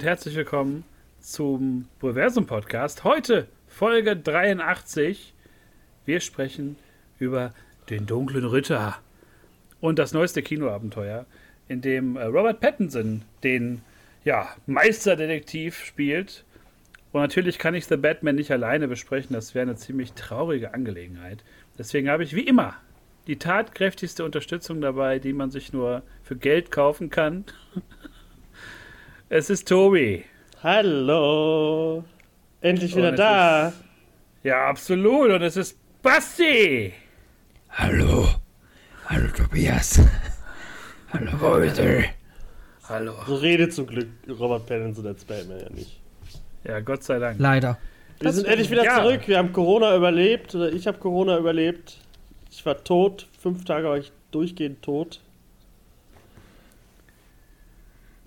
und herzlich willkommen zum Proversum Podcast. Heute Folge 83. Wir sprechen über den dunklen Ritter und das neueste Kinoabenteuer, in dem äh, Robert Pattinson den ja, Meisterdetektiv spielt. Und natürlich kann ich The Batman nicht alleine besprechen, das wäre eine ziemlich traurige Angelegenheit. Deswegen habe ich wie immer die tatkräftigste Unterstützung dabei, die man sich nur für Geld kaufen kann. es ist Tobi. Hallo. Endlich wieder da. Ist, ja, absolut. Und es ist Basti. Hallo. Hallo, Tobias. Hallo, Walter. Hallo. So redet zum Glück Robert Pattinson als Batman ja nicht. Ja, Gott sei Dank. Leider. Wir das sind endlich wieder ja. zurück. Wir haben Corona überlebt. Oder ich habe Corona überlebt. Ich war tot. Fünf Tage war ich durchgehend tot.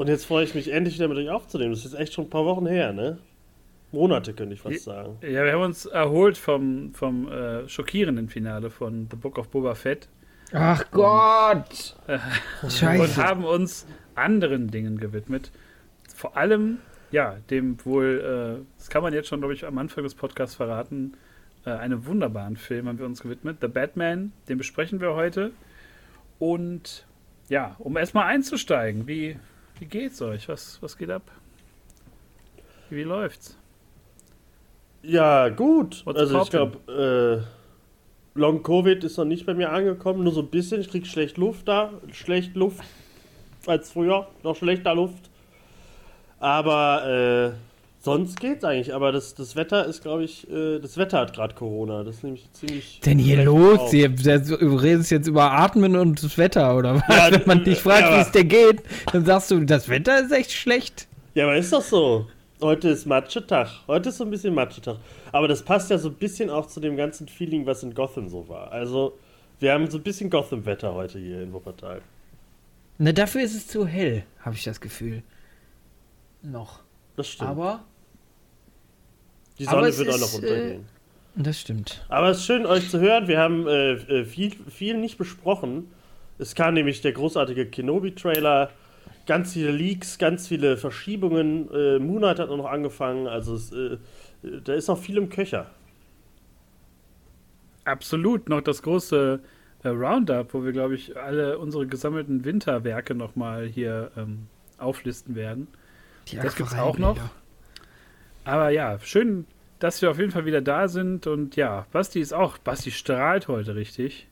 Und jetzt freue ich mich endlich wieder mit euch aufzunehmen. Das ist echt schon ein paar Wochen her, ne? Monate, könnte ich fast sagen. Ja, wir haben uns erholt vom, vom äh, schockierenden Finale von The Book of Boba Fett. Ach Gott! Äh, Scheiße. Und haben uns anderen Dingen gewidmet. Vor allem, ja, dem wohl, äh, das kann man jetzt schon, glaube ich, am Anfang des Podcasts verraten, äh, einem wunderbaren Film haben wir uns gewidmet. The Batman, den besprechen wir heute. Und ja, um erstmal einzusteigen, wie, wie geht's euch? Was, was geht ab? Wie läuft's? Ja, gut. What's also ich glaube, äh, Long Covid ist noch nicht bei mir angekommen, nur so ein bisschen. Ich krieg schlecht Luft da, schlecht Luft als früher, noch schlechter Luft. Aber äh, sonst geht's eigentlich. Aber das, das Wetter ist, glaube ich, äh, das Wetter hat gerade Corona. Das ist nämlich ziemlich. Denn hier los? Sie redest jetzt über Atmen und das Wetter, oder was? Ja, Wenn man dich fragt, ja, wie es dir geht, dann sagst du, das Wetter ist echt schlecht. Ja, aber ist doch so. Heute ist Matschetag. Heute ist so ein bisschen Matschetag. Aber das passt ja so ein bisschen auch zu dem ganzen Feeling, was in Gotham so war. Also, wir haben so ein bisschen Gotham-Wetter heute hier in Wuppertal. Na, dafür ist es zu hell, habe ich das Gefühl. Noch. Das stimmt. Aber. Die Sonne wird auch noch untergehen. Äh, das stimmt. Aber es ist schön, euch zu hören. Wir haben äh, äh, viel, viel nicht besprochen. Es kam nämlich der großartige Kenobi-Trailer ganz viele Leaks, ganz viele Verschiebungen. Äh, Moonlight hat noch angefangen, also es, äh, da ist noch viel im Köcher. Absolut, noch das große äh, Roundup, wo wir, glaube ich, alle unsere gesammelten Winterwerke nochmal hier ähm, auflisten werden. Die das gibt es auch noch. Aber ja, schön, dass wir auf jeden Fall wieder da sind. Und ja, Basti ist auch, Basti strahlt heute richtig.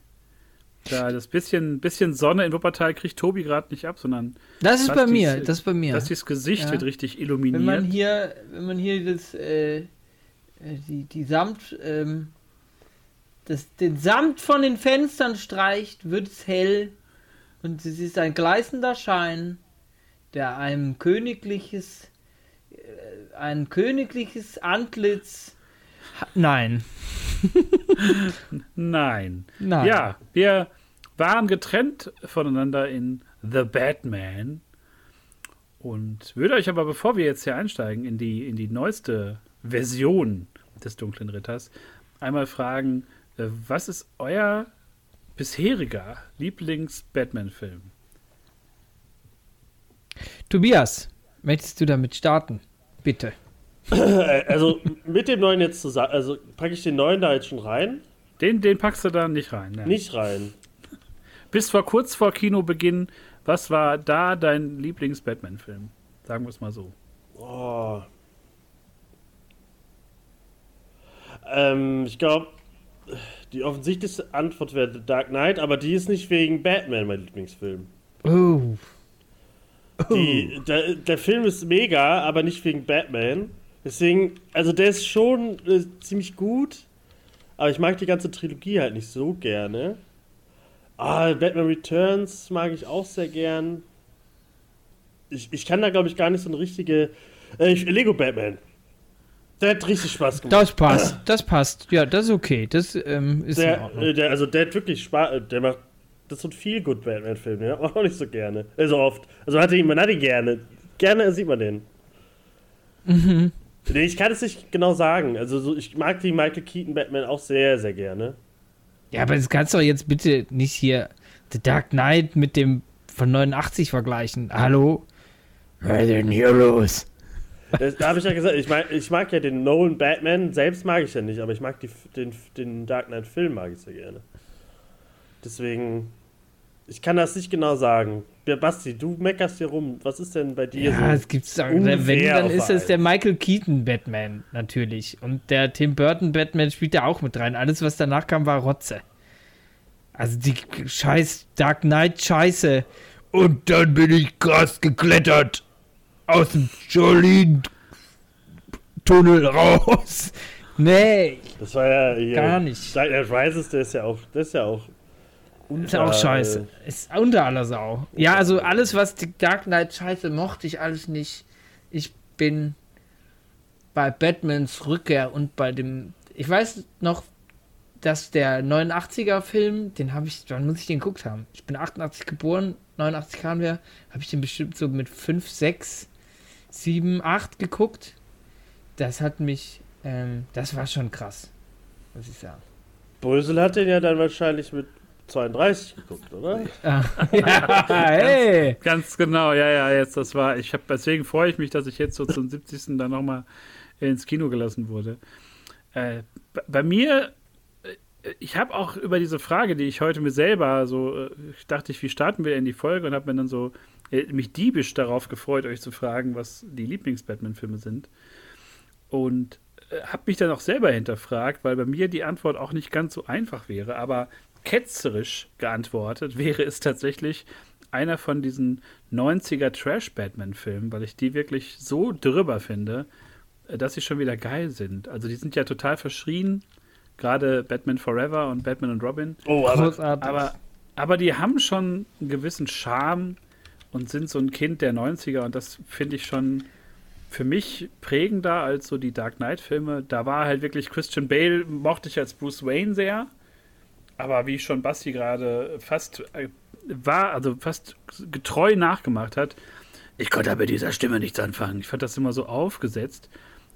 Ja, das bisschen, bisschen Sonne in Wuppertal kriegt Tobi gerade nicht ab, sondern. Das ist bei mir, das ist bei mir. Das Gesicht ja. wird richtig illuminiert. Wenn man hier, wenn man hier das, äh, äh, die, die Samt, ähm, das, den Samt von den Fenstern streicht, wird es hell und es ist ein gleißender Schein, der einem königliches, ein königliches Antlitz. Nein. Nein. Nein. Ja, wir waren getrennt voneinander in The Batman. Und würde euch aber, bevor wir jetzt hier einsteigen in die, in die neueste Version des Dunklen Ritters, einmal fragen, äh, was ist euer bisheriger Lieblings-Batman-Film? Tobias, möchtest du damit starten? Bitte. also mit dem neuen jetzt zusammen, also packe ich den neuen da jetzt schon rein? Den, den packst du da nicht rein. Ne? Nicht rein. Bis vor kurz vor Kinobeginn, was war da dein Lieblings-Batman-Film? Sagen wir es mal so. Oh. Ähm, ich glaube, die offensichtlichste Antwort wäre The Dark Knight, aber die ist nicht wegen Batman mein Lieblingsfilm. Oh. Die, der, der Film ist mega, aber nicht wegen Batman. Deswegen, also der ist schon äh, ziemlich gut, aber ich mag die ganze Trilogie halt nicht so gerne. Ah, Batman Returns mag ich auch sehr gern. Ich, ich kann da, glaube ich, gar nicht so eine richtige. Äh, Lego Batman. Der hat richtig Spaß gemacht. Das passt, das passt. Ja, das ist okay. Das ähm, ist der, äh, der, Also der hat wirklich Spaß. Äh, der macht. Das ist so ein viel gut Batman-Film, den hat man auch nicht so gerne. Also oft. Also man hat ihn, man hat ihn gerne. Gerne sieht man den. Mhm. Nee, ich kann es nicht genau sagen. Also so, ich mag die Michael Keaton Batman auch sehr, sehr gerne. Ja, aber das kannst du doch jetzt bitte nicht hier The Dark Knight mit dem von 89 vergleichen. Hallo? Was ist denn hier los? Das, da habe ich ja gesagt, ich mag, ich mag ja den Nolan Batman, selbst mag ich ja nicht, aber ich mag die, den, den Dark Knight Film mag ich sehr gerne. Deswegen, ich kann das nicht genau sagen. Basti, du meckerst hier rum. Was ist denn bei dir Ja, so? es gibt's wenn, unfair dann ist es der Michael Keaton Batman natürlich. Und der Tim Burton Batman spielt da auch mit rein. Alles, was danach kam, war Rotze. Also die scheiß Dark Knight Scheiße. Und dann bin ich krass geklettert. Aus dem Jolene-Tunnel raus. Nee, Das war ja hier. gar nicht. Dark Knight Rises, der ist ja auch, der ist ja auch. Ist auch Ja, scheiße. Ist unter aller Sau. Ja, also alles, was die Dark Knight scheiße, mochte ich alles nicht. Ich bin bei Batmans Rückkehr und bei dem. Ich weiß noch, dass der 89er-Film, den habe ich, wann muss ich den geguckt haben? Ich bin 88 geboren, 89 kamen wir, habe ich den bestimmt so mit 5, 6, 7, 8 geguckt. Das hat mich, ähm, das war schon krass, muss ich sagen. Brösel hat den ja dann wahrscheinlich mit 32 geguckt, oder? Ja, hey! Ganz genau, ja, ja, jetzt das war, ich habe, deswegen freue ich mich, dass ich jetzt so zum 70. dann nochmal ins Kino gelassen wurde. Äh, bei mir, äh, ich habe auch über diese Frage, die ich heute mir selber so, äh, ich dachte ich, wie starten wir in die Folge und habe mir dann so äh, mich diebisch darauf gefreut, euch zu fragen, was die Lieblings-Batman-Filme sind. Und habe mich dann auch selber hinterfragt, weil bei mir die Antwort auch nicht ganz so einfach wäre, aber ketzerisch geantwortet wäre es tatsächlich einer von diesen 90er Trash-Batman-Filmen, weil ich die wirklich so drüber finde, äh, dass sie schon wieder geil sind. Also die sind ja total verschrien, gerade Batman Forever und Batman und Robin. Oh, aber. Aber, aber die haben schon einen gewissen Charme und sind so ein Kind der 90er und das finde ich schon für mich prägender als so die Dark Knight-Filme. Da war halt wirklich Christian Bale, mochte ich als Bruce Wayne sehr, aber wie schon Basti gerade fast äh, war, also fast getreu nachgemacht hat, ich konnte mit dieser Stimme nichts anfangen. Ich fand das immer so aufgesetzt.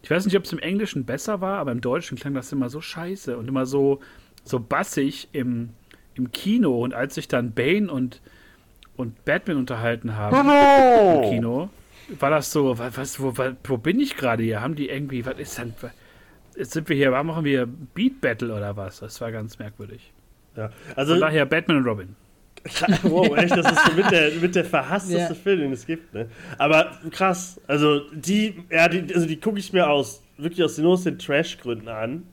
Ich weiß nicht, ob es im Englischen besser war, aber im Deutschen klang das immer so scheiße und immer so, so bassig im, im Kino. Und als sich dann Bane und, und Batman unterhalten haben im Kino, war das so, wa- was, wo, wo bin ich gerade hier? Haben die irgendwie, was ist denn, jetzt sind wir hier, warum machen wir Beat Battle oder was? Das war ganz merkwürdig. Ja. Also, Von daher Batman und Robin. wow, echt, das ist so mit der, mit der verhassteste Ja. Film, den es gibt, ne? Aber krass, also die, ja, die, also die gucke ich mir aus, wirklich aus nur aus den Trash-Gründen an.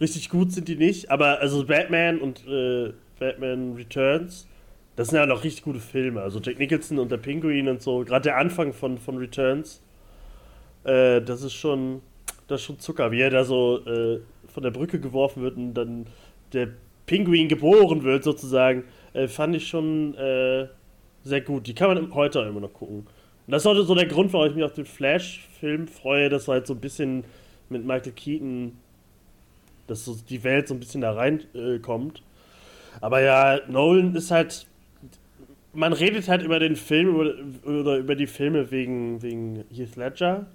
Richtig gut sind die nicht, aber also Batman und äh, Batman Returns, das sind ja noch richtig gute Filme. Also Jack Nicholson und der Pinguin und so, gerade der Anfang von, von Returns, äh, das ist schon, das ist schon Zucker, wie er da so äh, von der Brücke geworfen wird und dann der Pinguin geboren wird sozusagen, äh, fand ich schon äh, sehr gut. Die kann man heute immer noch gucken. Und das ist auch so der Grund, warum ich mich auf den Flash-Film freue, dass halt so ein bisschen mit Michael Keaton, dass so die Welt so ein bisschen da reinkommt. Äh. Aber ja, Nolan ist halt. Man redet halt über den Film über, oder über die Filme wegen, wegen Heath Ledger,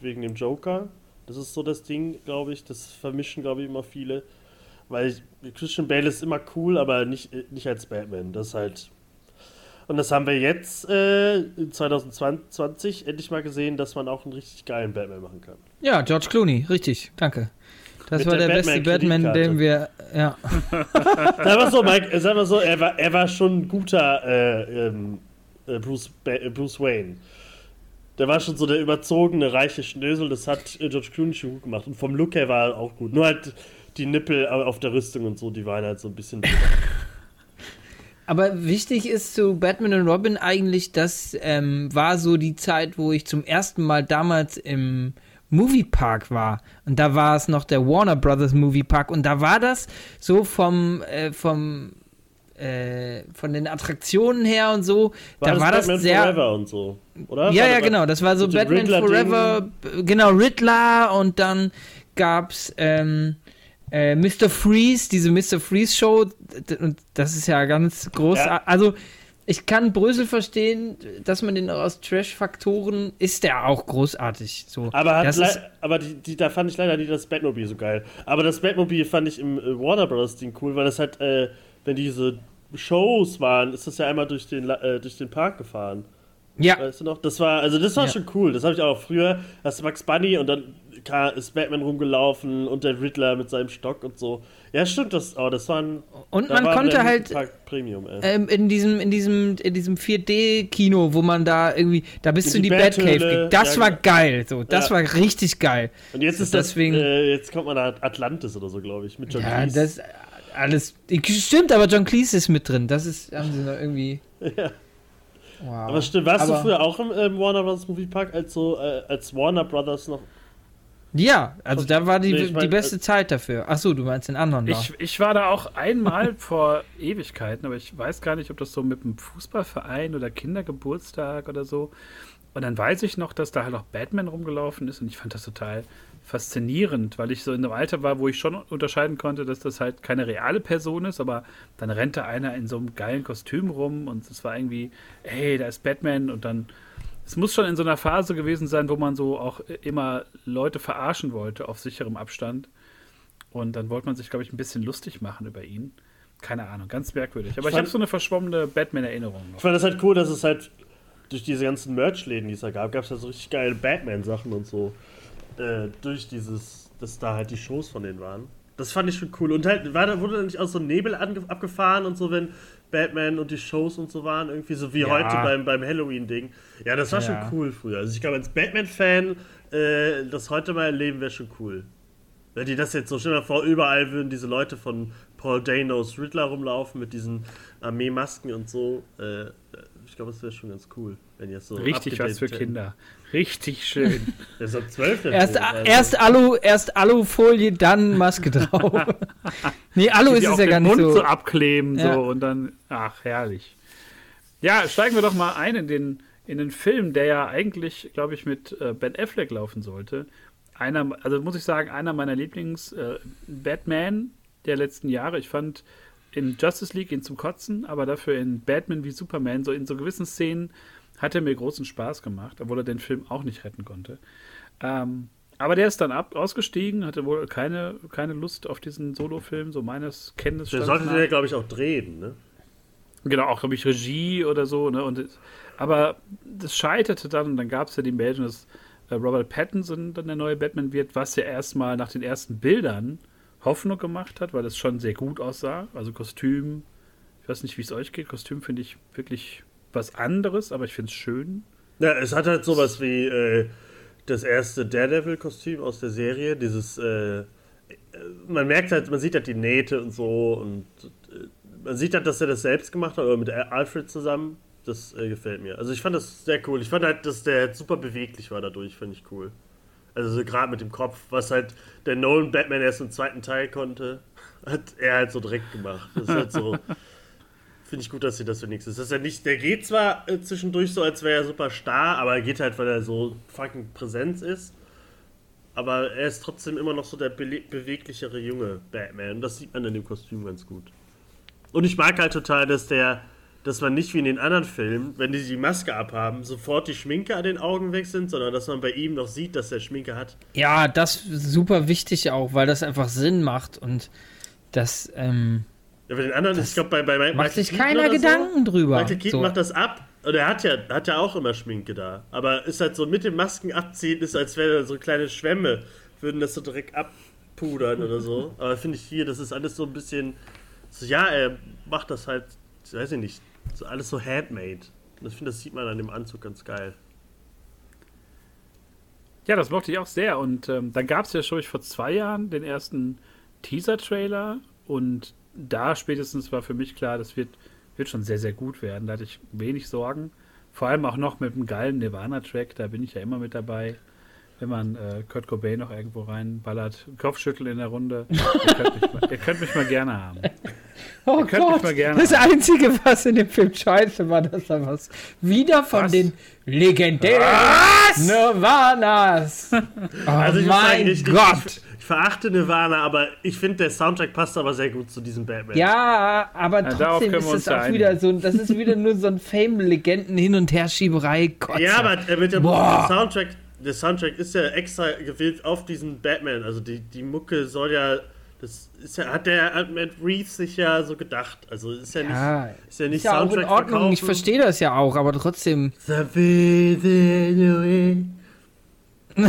wegen dem Joker. Das ist so das Ding, glaube ich. Das vermischen, glaube ich, immer viele. Weil Christian Bale ist immer cool, aber nicht, nicht als Batman. Das ist halt. Und das haben wir jetzt äh, 2020 endlich mal gesehen, dass man auch einen richtig geilen Batman machen kann. Ja, George Clooney, richtig, danke. Das Mit war der der, beste Batman, den wir. Ja. Sag mal so, Mike, sag mal so, er war, er war schon ein guter äh, ähm, äh, Bruce, äh, Bruce Wayne. Der war schon so der überzogene, reiche Schnösel, das hat äh, George Clooney schon gut gemacht. Und vom Look her war er auch gut. Nur halt die Nippel au- auf der Rüstung und so, die waren halt so ein bisschen. Aber wichtig ist zu Batman und Robin eigentlich, das ähm, war so die Zeit, wo ich zum ersten Mal damals im Moviepark war. Und da war es noch der Warner Brothers Moviepark. Und da war das so vom, äh, vom, äh, von den Attraktionen her und so. da war das Batman sehr. Forever und so, oder? Ja, War ja, das- genau. Das war so Batman Riddler-Ding? Forever, b- genau, Riddler und dann gab's ähm, äh, Mr. Freeze, diese Mr. Freeze Show und das ist ja ganz groß. Ja. Also ich kann Brösel verstehen, dass man den aus Trash-Faktoren ist der auch großartig. So, Aber, aber die, die, da fand ich leider nicht das Batmobile so geil. Aber das Batmobile fand ich im äh, Warner Bros. Ding cool, weil das halt, äh, wenn diese Shows waren, ist das ja einmal durch den, äh, durch den Park gefahren. Ja. Weißt du noch? Das war, also das war Ja. schon cool. Das habe ich auch früher. Du Max Bunny und dann ist Batman rumgelaufen und der Riddler mit seinem Stock und so. Ja, stimmt, das, oh, das war ein. Und da man war konnte halt Premium, ey. ähm, in diesem, in diesem, in diesem 4D-Kino, wo man da irgendwie, da bist In du in die die Batcave. Bathöhle, ge- Das ja, war genau. geil. So, das Ja. war richtig geil. Und jetzt ist das, deswegen- äh, jetzt kommt man nach Atlantis oder so, glaube ich, mit John Ja, Cleese. das alles. Stimmt, aber John Cleese ist mit drin. Das ist, haben sie noch irgendwie. Ja. Wow. Aber stimmt, warst du Aber- früher auch im ähm, Warner Brothers Movie Park, als so, äh, als Warner Brothers noch. Ja, also da war die, Nee, ich mein, die beste Zeit dafür. Ach so, du meinst den anderen da. Ich, ich war da auch einmal vor Ewigkeiten, aber ich weiß gar nicht, ob das so mit einem Fußballverein oder Kindergeburtstag oder so. Und dann weiß ich noch, dass da halt auch Batman rumgelaufen ist und ich fand das total faszinierend, weil ich so in einem Alter war, wo ich schon unterscheiden konnte, dass das halt keine reale Person ist, aber dann rennt da einer in so einem geilen Kostüm rum und es war irgendwie, hey, da ist Batman und dann es muss schon in so einer Phase gewesen sein, wo man so auch immer Leute verarschen wollte auf sicherem Abstand. Und dann wollte man sich, glaube ich, ein bisschen lustig machen über ihn. Keine Ahnung, ganz merkwürdig. Aber ich, Ich habe so eine verschwommene Batman-Erinnerung Ich fand das halt cool, dass es halt durch diese ganzen Merch-Läden, die es da gab, gab es halt so richtig geile Batman-Sachen und so. Äh, durch dieses, dass da halt die Shows von denen waren. Das fand ich schon cool. Und halt, war da, wurde da nicht auch so Nebel abgefahren und so, wenn Batman und die Shows und so waren, irgendwie so wie Ja. heute beim, beim Halloween-Ding. Ja, das war Ja. schon cool früher. Also ich glaube, als Batman-Fan, äh, das heute mal erleben wäre schon cool. Wenn die das jetzt so, stell dir vor, überall würden diese Leute von Paul Danos Riddler rumlaufen mit diesen Armeemasken und so. Äh, ich glaube, das wäre schon ganz cool, wenn jetzt so. Richtig was für. Kinder. Richtig schön. Das ist ab 12 der Erst, also. erst, Alu, erst Alufolie, dann Maske drauf. nee, Alu ist die es auch ja den gar nicht Mund so, so. abkleben Ja. so und dann, ach, herrlich. Ja, steigen wir doch mal ein in den, in den Film, der ja eigentlich, glaube ich, mit äh, Ben Affleck laufen sollte. Einer, also muss ich sagen, einer meiner Lieblings-Batman der letzten Jahre. Ich fand in Justice League ihn zum Kotzen, aber dafür in Batman wie Superman, so in so gewissen Szenen, hat er mir großen Spaß gemacht, obwohl er den Film auch nicht retten konnte. Ähm, aber der ist dann ab, ausgestiegen, hatte wohl keine, keine Lust auf diesen Solo-Film, so meines Der Kenntnisstands. sollte der, glaube ich, auch drehen, ne? Genau, auch, glaube ich, Regie oder so. Ne? Und aber das scheiterte dann und dann gab es ja die Meldung, dass äh, Robert Pattinson dann der neue Batman wird, was ja erstmal nach den ersten Bildern Hoffnung gemacht hat, weil es schon sehr gut aussah. Also Kostüm, ich weiß nicht, wie es euch geht. Kostüm finde ich wirklich was anderes, aber ich finde es schön. Ja, es hat halt sowas wie äh, das erste Daredevil-Kostüm aus der Serie. Dieses, äh, äh, man merkt halt, man sieht halt die Nähte und so und äh, man sieht halt, dass er das selbst gemacht hat, oder mit Alfred zusammen. Das äh, gefällt mir. Also ich fand das sehr cool. Ich fand halt, dass der super beweglich war dadurch, finde ich cool. Also so gerade mit dem Kopf, was halt der Nolan Batman erst im zweiten Teil konnte, hat er halt so direkt gemacht. Das ist halt so. Finde ich gut, dass sie das wenigstens. Das ist ja nicht, der geht zwar äh, zwischendurch so, als wäre er super starr, aber er geht halt, weil er so fucking Präsenz ist. Aber er ist trotzdem immer noch so der bele- beweglichere junge Batman. Und das sieht man in dem Kostüm ganz gut. Und ich mag halt total, dass der, dass man nicht wie in den anderen Filmen, wenn die die Maske abhaben, sofort die Schminke an den Augen weg sind, sondern dass man bei ihm noch sieht, dass er Schminke hat. Ja, das ist super wichtig auch, weil das einfach Sinn macht und das ähm, Ja, bei den anderen, ich glaube, bei, bei Michael macht sich Keaton keiner Gedanken so, drüber. Michael Keaton So. macht das ab und er hat ja, hat ja auch immer Schminke da. Aber ist halt so mit den Masken abziehen, ist als wäre so kleine Schwämme, würden das so direkt abpudern oder so. Aber finde ich hier, das ist alles so ein bisschen. So, ja, er macht das halt, weiß ich nicht, so alles so handmade. Und ich finde, das sieht man an dem Anzug ganz geil. Ja, das mochte ich auch sehr. Und ähm, dann gab es ja schon vor zwei Jahren den ersten Teaser-Trailer. Und da spätestens war für mich klar, das wird, wird schon sehr, sehr gut werden. Da hatte ich wenig Sorgen. Vor allem auch noch mit einem geilen Nirvana-Track. Da bin ich ja immer mit dabei. Wenn man äh, Kurt Cobain noch irgendwo reinballert. Kopfschütteln in der Runde. ihr, könnt mal, ihr könnt mich mal gerne haben. Oh Ihr könnt mich Gott, mal gerne das haben. Einzige, was in dem Film scheiße war, dass da was wieder von Was? den legendären Nirvanas. Oh Also mein sagen, ich, Gott. Ich, ich verachte Nirvana, aber ich finde, der Soundtrack passt aber sehr gut zu diesem Batman. ja, aber darauf trotzdem ist ja auch einigen. wieder so, das ist wieder nur so ein Fame-Legenden hin und her Schieberei. Gott Ja, aber er ja Boah. der Soundtrack, der Soundtrack ist ja extra gewählt auf diesen Batman. Also die, die Mucke soll ja Das ist ja, hat der hat Matt Reeves sich ja so gedacht. Also ist ja nicht, Ja, ist ja nicht ist ja auch in Ordnung. Ich verstehe das ja auch, aber trotzdem.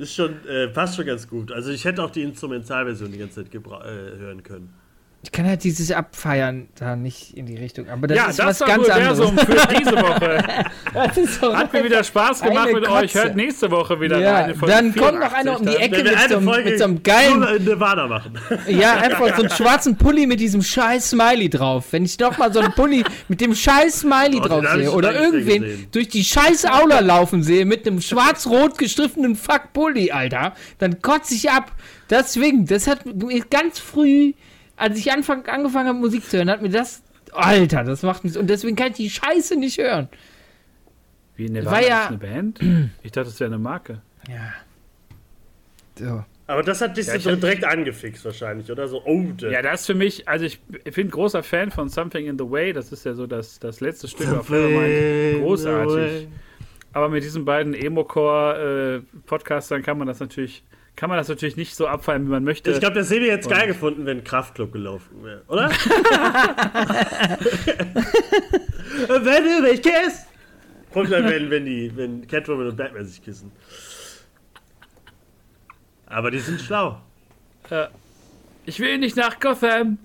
ist schon, äh, passt schon ganz gut. Also ich hätte auch die Instrumentalversion die ganze Zeit äh, hören können. Ich kann halt dieses Abfeiern da nicht in die Richtung. Aber das ja, ist das was war ganz Universum anderes. für diese Woche. Hat mir wieder Spaß gemacht Eine mit euch. Hört nächste Woche wieder Ja, rein. in Folge dann kommt noch 84 einer um die. Ecke mit so, eine mit so einem geilen Nevada machen. Ja, einfach so einen schwarzen Pulli mit diesem scheiß Smiley drauf. Wenn ich doch mal so einen Pulli mit dem scheiß Smiley Oh, drauf sehe oder irgendwen gesehen. durch die scheiß Aula laufen sehe mit einem schwarz-rot gestriffenen Fuck Pulli, Alter, dann kotze ich ab. Deswegen, das hat mir ganz früh, als ich anfang, angefangen habe Musik zu hören, hat mir das Alter, das macht mich und deswegen kann ich die Scheiße nicht hören. Wie Nirvana War ja- ist eine Band? Ich dachte, das wäre eine Marke. Ja. So. Aber das hat dich Ja, so hab- direkt angefixt wahrscheinlich, oder? So, oh, der. Ja, das ist für mich, also ich bin großer Fan von Something in the Way. Das ist ja so das, das letzte Stück auf Nevermind. Großartig. Aber mit diesen beiden Emo-Core-Podcastern kann man das natürlich, kann man das natürlich nicht so abfallen, wie man möchte. Ich glaube, das hätte jetzt geil Und- gefunden, wenn Kraftklub gelaufen wäre, oder? wenn du mich kisst! Kommt dann, wenn, wenn, die, wenn Catwoman und Batman sich küssen. Aber die sind schlau. ich will nicht nach Gotham.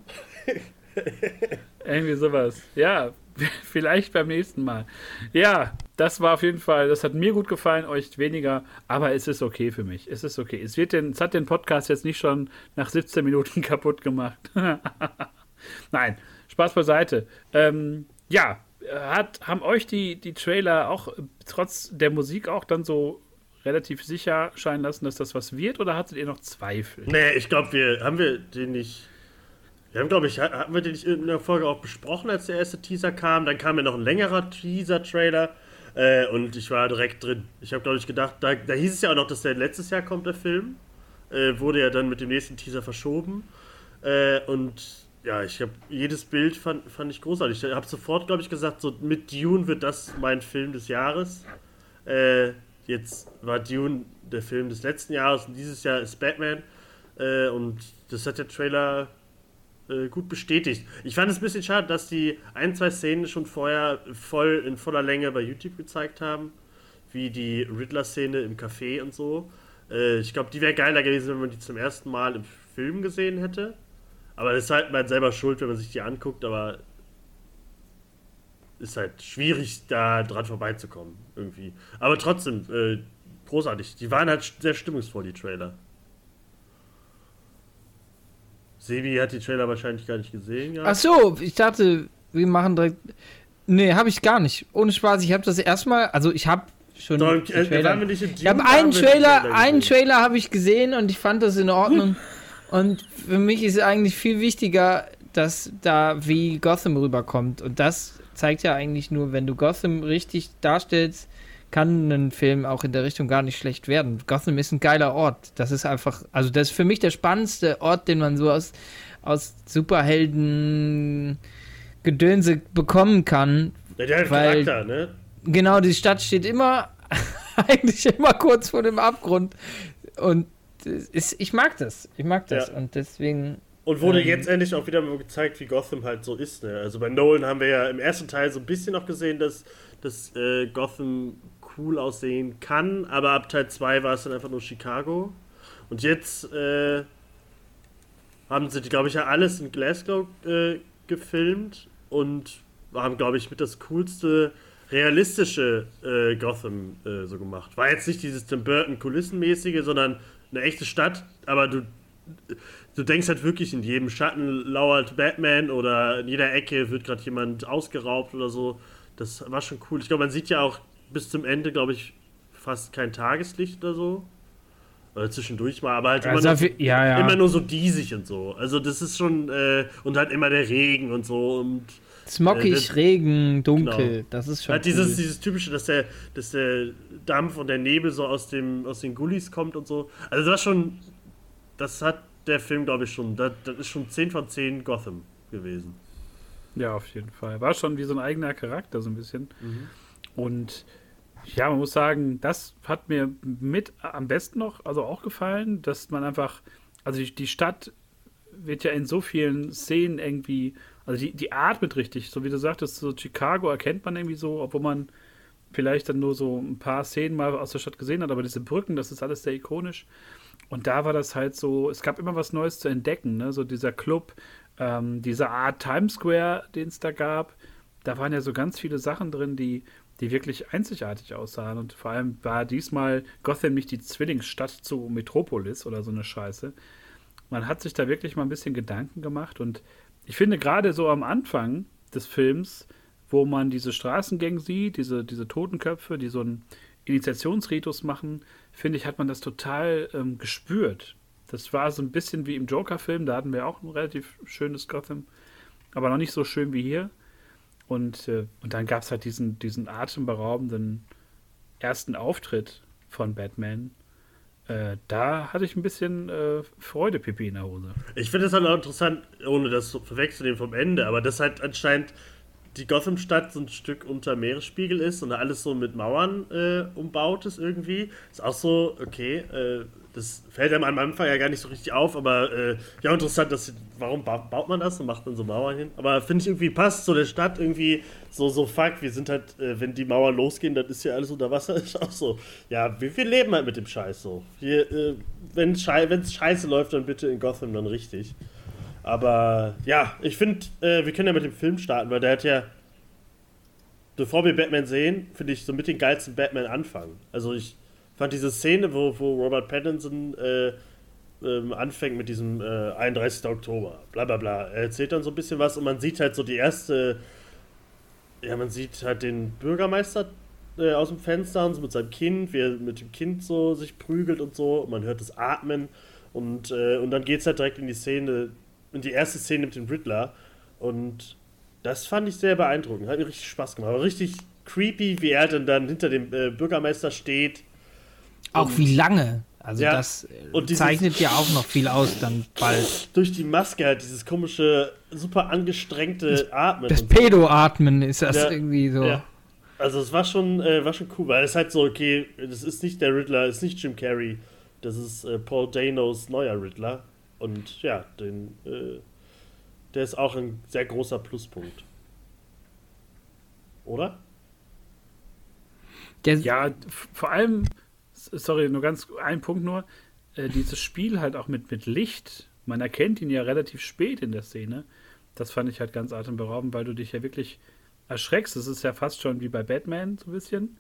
Irgendwie sowas. Ja, vielleicht beim nächsten Mal. Ja, das war auf jeden Fall, das hat mir gut gefallen, euch weniger, aber es ist okay für mich. Es ist okay. Es, wird den, es hat den Podcast jetzt nicht schon nach 17 Minuten kaputt gemacht. Nein, Spaß beiseite. Ähm, ja, hat, haben euch die, die Trailer auch trotz der Musik auch dann so relativ sicher scheinen lassen, dass das was wird oder hattet ihr noch Zweifel? Nee, ich glaube, wir haben wir den nicht. Wir haben, glaube ich, ha- hatten wir den nicht in der Folge auch besprochen, als der erste Teaser kam. Dann kam ja noch ein längerer Teaser-Trailer. Äh, und ich war direkt drin. Ich habe, glaube ich, gedacht, da, da hieß es ja auch noch, dass der letztes Jahr kommt, der Film. Äh, wurde ja dann mit dem nächsten Teaser verschoben. Äh, und ja, ich habe jedes Bild fand, fand ich großartig. Ich habe sofort, glaube ich, gesagt, so mit Dune wird das mein Film des Jahres. Äh, jetzt war Dune der Film des letzten Jahres und dieses Jahr ist Batman. Äh, und das hat der Trailer äh, gut bestätigt. Ich fand es ein bisschen schade, dass die ein, zwei Szenen schon vorher voll in voller Länge bei YouTube gezeigt haben. Wie die Riddler-Szene im Café und so. Äh, ich glaube, die wäre geiler gewesen, wenn man die zum ersten Mal im Film gesehen hätte. Aber das ist halt man selber schuld, wenn man sich die anguckt, aber ist halt schwierig, da dran vorbeizukommen, irgendwie. Aber trotzdem, äh, großartig. Die waren halt sehr stimmungsvoll, die Trailer. Sebi hat die Trailer wahrscheinlich gar nicht gesehen. Ja? Ach so, ich dachte, wir machen direkt. Nee, habe ich gar nicht. Ohne Spaß, ich habe das erstmal, also ich habe schon Doch, die äh, Trailer- wir nicht im Ich habe einen den Trailer, einen gesehen. Trailer habe ich gesehen und ich fand das in Ordnung. und für mich ist eigentlich viel wichtiger, dass da wie Gotham rüberkommt. Und das zeigt ja eigentlich nur, wenn du Gotham richtig darstellst, kann ein Film auch in der Richtung gar nicht schlecht werden. Gotham ist ein geiler Ort. Das ist einfach, also das ist für mich der spannendste Ort, den man so aus, aus Superhelden Gedönse bekommen kann, Ja, der hat weil- Charakter, ne? Genau, die Stadt steht immer, eigentlich immer kurz vor dem Abgrund. Und ist, ich mag das. Ich mag das. Ja. Und deswegen. Und wurde Ähm. jetzt endlich auch wieder mal gezeigt, wie Gotham halt so ist. Ne? Also bei Nolan haben wir ja im ersten Teil so ein bisschen noch gesehen, dass, dass äh, Gotham cool aussehen kann, aber ab Teil 2 war es dann einfach nur Chicago. Und jetzt äh, haben sie, glaube ich, ja alles in Glasgow äh, gefilmt und haben, glaube ich, mit das coolste realistische äh, Gotham äh, so gemacht. War jetzt nicht dieses Tim Burton Kulissenmäßige, sondern eine echte Stadt, aber du du denkst halt wirklich, in jedem Schatten lauert Batman oder in jeder Ecke wird gerade jemand ausgeraubt oder so. Das war schon cool. Ich glaube, man sieht ja auch bis zum Ende, glaube ich, fast kein Tageslicht oder so. Oder zwischendurch mal, aber halt immer, Also nur, ja, ja. immer nur so diesig und so. Also das ist schon, äh, und halt immer der Regen und so und Smockig, Äh, das- Regen, dunkel. Genau. Das ist schon. halt dieses, cool. dieses typische, dass der, dass der Dampf und der Nebel so aus, dem, aus den Gullis kommt und so. Also das war schon, das hat der Film, glaube ich, schon, das, das ist schon 10 von 10 Gotham gewesen. Ja, auf jeden Fall. War schon wie so ein eigener Charakter, so ein bisschen. Und Ja, man muss sagen, das hat mir mit am besten noch, also auch gefallen, dass man einfach, also die, die Stadt wird ja in so vielen Szenen irgendwie, also die, die atmet richtig, so wie du sagtest, so Chicago erkennt man irgendwie so, obwohl man vielleicht dann nur so ein paar Szenen mal aus der Stadt gesehen hat, aber diese Brücken, das ist alles sehr ikonisch. Und da war das halt so, es gab immer was Neues zu entdecken, ne? so dieser Club, ähm, diese Art Times Square, den es da gab, da waren ja so ganz viele Sachen drin, die, die wirklich einzigartig aussahen. Und vor allem war diesmal Gotham nicht die Zwillingsstadt zu Metropolis oder so eine Scheiße. Man hat sich da wirklich mal ein bisschen Gedanken gemacht und ich finde gerade so am Anfang des Films, wo man diese Straßengänge sieht, diese, diese Totenköpfe, die so einen Initiationsritus machen, finde ich, hat man das total ähm, gespürt. Das war so ein bisschen wie im Joker-Film, da hatten wir auch ein relativ schönes Gotham, aber noch nicht so schön wie hier. Und, äh, und dann gab es halt diesen, diesen atemberaubenden ersten Auftritt von Batman. Äh, da hatte ich ein bisschen äh, Freude, Pipi in der Hose. Ich finde es halt auch interessant, ohne das verwechseln vom Ende, aber das halt anscheinend die Gotham-Stadt so ein Stück unter Meeresspiegel ist und alles so mit Mauern äh, umbaut ist irgendwie. Ist auch so, okay, äh, das fällt einem am Anfang ja gar nicht so richtig auf, aber äh, ja, interessant, dass, warum baut man das und macht man so Mauern hin? Aber finde ich irgendwie passt zu der Stadt irgendwie so, so fuck, wir sind halt, äh, wenn die Mauern losgehen, dann ist ja alles unter Wasser, ist auch so. Ja, wir, wir leben halt mit dem Scheiß so. Hier, äh, wenn es schei scheiße läuft, dann bitte in Gotham dann richtig. Aber ja, ich finde, äh, wir können ja mit dem Film starten, weil der hat ja, bevor wir Batman sehen, finde ich so mit den geilsten Batman anfangen. Also ich fand diese Szene, wo, wo Robert Pattinson äh, ähm, anfängt mit diesem äh, 31. Oktober, bla bla bla. Er erzählt dann so ein bisschen was und man sieht halt so die erste, ja, man sieht halt den Bürgermeister äh, aus dem Fenster und so mit seinem Kind, wie er mit dem Kind so sich prügelt und so. Und man hört das Atmen und, äh, und dann geht es halt direkt in die Szene, in die erste Szene mit dem Riddler. Und das fand ich sehr beeindruckend. Hat mir richtig Spaß gemacht. Aber richtig creepy, wie er dann, dann hinter dem äh, Bürgermeister steht auch wie lange. Also ja, das zeichnet ja auch noch viel aus dann bald. Durch die Maske halt, dieses komische, super angestrengte Atmen. Das Pedo-Atmen ist das ja, irgendwie so. Ja. Also es war schon, äh, war schon cool, weil es halt so, okay, das ist nicht der Riddler, das ist nicht Jim Carrey, das ist äh, Paul Danos neuer Riddler. Und ja, den, äh, der ist auch ein sehr großer Pluspunkt. Oder? Der ja, vor allem sorry, nur ganz ein Punkt nur. Äh, dieses Spiel halt auch mit, mit Licht, man erkennt ihn ja relativ spät in der Szene. Das fand ich halt ganz atemberaubend, weil du dich ja wirklich erschreckst. Das ist ja fast schon wie bei Batman so ein bisschen.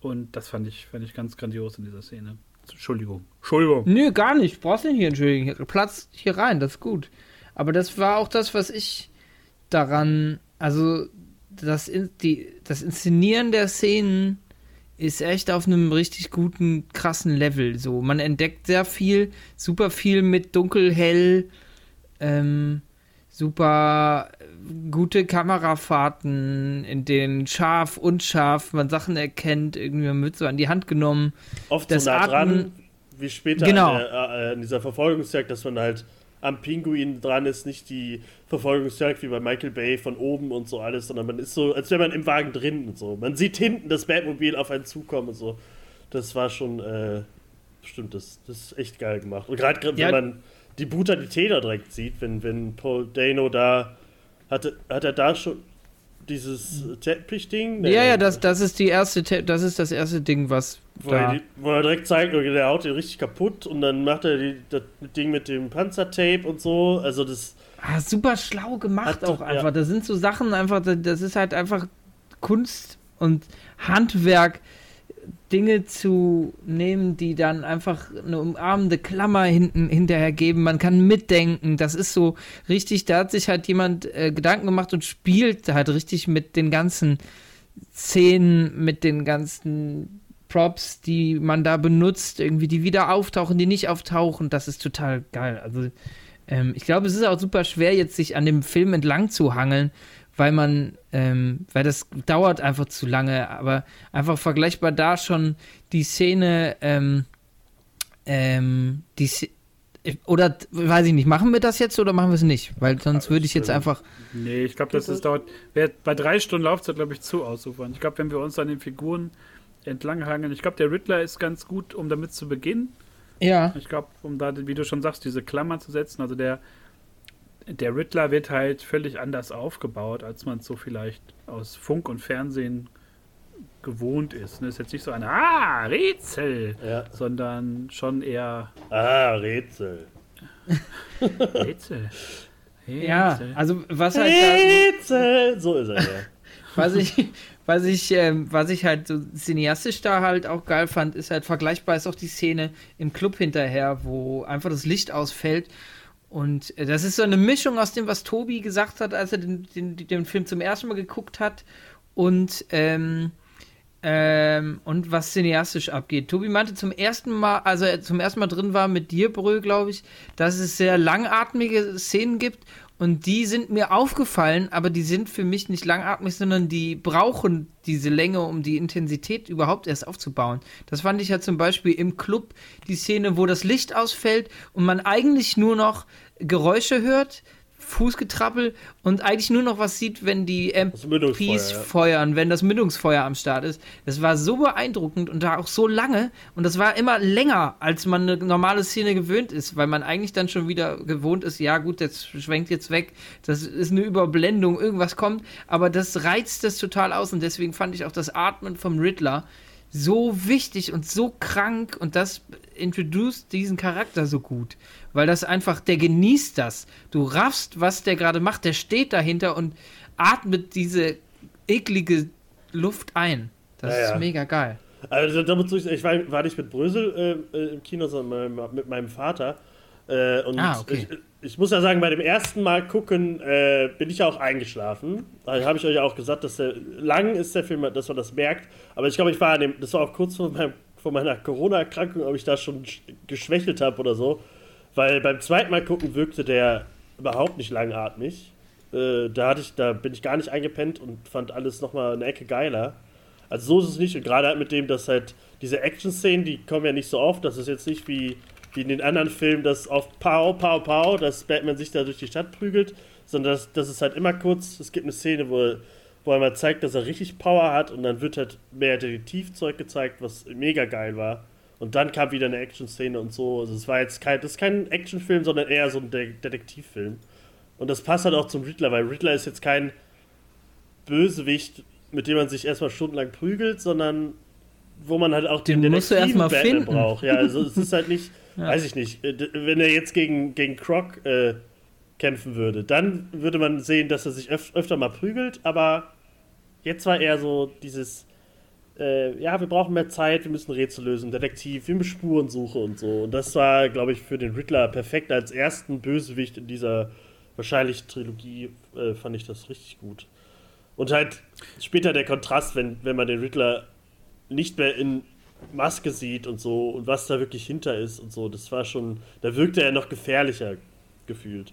Und das fand ich, fand ich ganz grandios in dieser Szene. Entschuldigung. Entschuldigung. Nö, gar nicht. Brauchst nicht hier entschuldigen. Platz hier rein, das ist gut. Aber das war auch das, was ich daran, also das, die, das Inszenieren der Szenen ist echt auf einem richtig guten, krassen Level. So, man entdeckt sehr viel, super viel mit dunkel, hell, ähm, super gute Kamerafahrten, in denen scharf, unscharf man Sachen erkennt, irgendwie man wird so an die Hand genommen. Oft das so nah Atmen, dran, wie später genau. an, der, äh, in dieser Verfolgungsjagd, dass man halt am Pinguin dran ist, nicht die Verfolgungsjagd wie bei Michael Bay von oben und so alles, sondern man ist so, als wäre man im Wagen drin und so. Man sieht hinten das Batmobil auf einen zukommen und so. Das war schon, äh, stimmt, das, das ist echt geil gemacht. Und gerade ja. wenn man die Brutalität da direkt sieht, wenn, wenn Paul Dano da, hatte, hat er da schon, dieses Teppich-Ding? Ja, ja, das, das ist die erste, das ist das erste Ding, was. Wo, er, die, wo er, direkt zeigt, okay, der haut den richtig kaputt und dann macht er die, das Ding mit dem Panzertape und so. Also das. Ah, super schlau gemacht hat, auch einfach. Ja. Das sind so Sachen einfach, das ist halt einfach Kunst und Handwerk Dinge zu nehmen, die dann einfach eine umarmende Klammer hinten hinterher geben. Man kann mitdenken. Das ist so richtig, da hat sich halt jemand äh, Gedanken gemacht und spielt halt richtig mit den ganzen Szenen, mit den ganzen Props, die man da benutzt, irgendwie, die wieder auftauchen, die nicht auftauchen. Das ist total geil. Also, ähm, ich glaube, es ist auch super schwer, jetzt sich an dem Film entlang zu hangeln, weil man, ähm, weil das dauert einfach zu lange, aber einfach vergleichbar da schon die Szene, ähm, ähm, die oder weiß ich nicht, machen wir das jetzt oder machen wir es nicht? Weil sonst würde ich jetzt einfach. Nee, ich glaube, das ist dauert. Bei drei Stunden Laufzeit, glaube ich, zu ausufern. Ich glaube, wenn wir uns an den Figuren entlanghangeln. Ich glaube, der Riddler ist ganz gut, um damit zu beginnen. Ja. Ich glaube, um da, wie du schon sagst, diese Klammer zu setzen. Also der, der Riddler wird halt völlig anders aufgebaut, als man es so vielleicht aus Funk und Fernsehen gewohnt ist. Ne? Ist jetzt nicht so ein Ah, Rätsel, Ja. sondern schon eher Ah, Rätsel. Rätsel. Ja, Rätsel. also was halt da, Rätsel! So ist er ja. was ich, was ich, ähm, was ich halt so cineastisch da halt auch geil fand, ist halt vergleichbar ist auch die Szene im Club hinterher, wo einfach das Licht ausfällt. Und äh, das ist so eine Mischung aus dem, was Tobi gesagt hat, als er den, den, den Film zum ersten Mal geguckt hat und ähm, ähm, und was cineastisch abgeht. Tobi meinte zum ersten Mal, also er zum ersten Mal drin war mit dir, Brö, glaube ich, dass es sehr langatmige Szenen gibt und die sind mir aufgefallen, aber die sind für mich nicht langatmig, sondern die brauchen diese Länge, um die Intensität überhaupt erst aufzubauen. Das fand ich ja zum Beispiel im Club die Szene, wo das Licht ausfällt und man eigentlich nur noch Geräusche hört, Fußgetrappel und eigentlich nur noch was sieht, wenn die MPs feuern, wenn das Mündungsfeuer am Start ist. Das war so beeindruckend und da auch so lange. Und das war immer länger, als man eine normale Szene gewöhnt ist, weil man eigentlich dann schon wieder gewohnt ist, ja gut, das schwenkt jetzt weg, das ist eine Überblendung, irgendwas kommt, aber das reizt das total aus und deswegen fand ich auch das Atmen vom Riddler so wichtig und so krank und das introduced diesen Charakter so gut, weil das einfach, der genießt das. Du raffst, was der gerade macht, der steht dahinter und atmet diese eklige Luft ein. Das Ja, ja. ist mega geil. Also da muss ich, ich war, war nicht mit Brösel äh, im Kino, sondern mit, mit meinem Vater. Äh, und Ah, okay. ich, ich muss ja sagen, bei dem ersten Mal gucken äh, bin ich ja auch eingeschlafen. Da habe ich euch ja auch gesagt, dass der lang ist der Film, dass man das merkt. Aber ich glaube, ich war an dem, das war auch kurz vor, meinem, vor meiner Corona-Erkrankung, ob ich da schon sch- geschwächelt habe oder so. Weil beim zweiten Mal gucken wirkte der überhaupt nicht langatmig. Äh, da, hatte ich, da bin ich gar nicht eingepennt und fand alles nochmal eine Ecke geiler. Also so ist es nicht. Und gerade halt mit dem, dass halt diese Action-Szenen, die kommen ja nicht so oft. Das ist jetzt nicht wie, wie in den anderen Filmen, dass auf Pow, Pow, Pow, dass Batman sich da durch die Stadt prügelt. Sondern das, das ist halt immer kurz. Es gibt eine Szene, wo, wo er mal zeigt, dass er richtig Power hat. Und dann wird halt mehr Detektivzeug gezeigt, was mega geil war. Und dann kam wieder eine Action-Szene und so. Also es war jetzt kein, das ist kein Actionfilm, sondern eher so ein De Detektivfilm. Und das passt halt auch zum Riddler, weil Riddler ist jetzt kein Bösewicht, mit dem man sich erstmal stundenlang prügelt, sondern wo man halt auch Den musst du erstmal finden. braucht. Ja, also es ist halt nicht, Ja. weiß ich nicht, äh, wenn er jetzt gegen, gegen Croc äh, kämpfen würde, dann würde man sehen, dass er sich öf öfter mal prügelt, aber jetzt war eher so dieses, äh, ja, wir brauchen mehr Zeit, wir müssen Rätsel lösen, Detektiv, wir müssen Spurensuche und so. Und das war, glaube ich, für den Riddler perfekt als ersten Bösewicht in dieser wahrscheinlich Trilogie, äh, fand ich das richtig gut. Und halt später der Kontrast, wenn, wenn man den Riddler nicht mehr in Maske sieht und so und was da wirklich hinter ist und so, das war schon, da wirkte er noch gefährlicher gefühlt.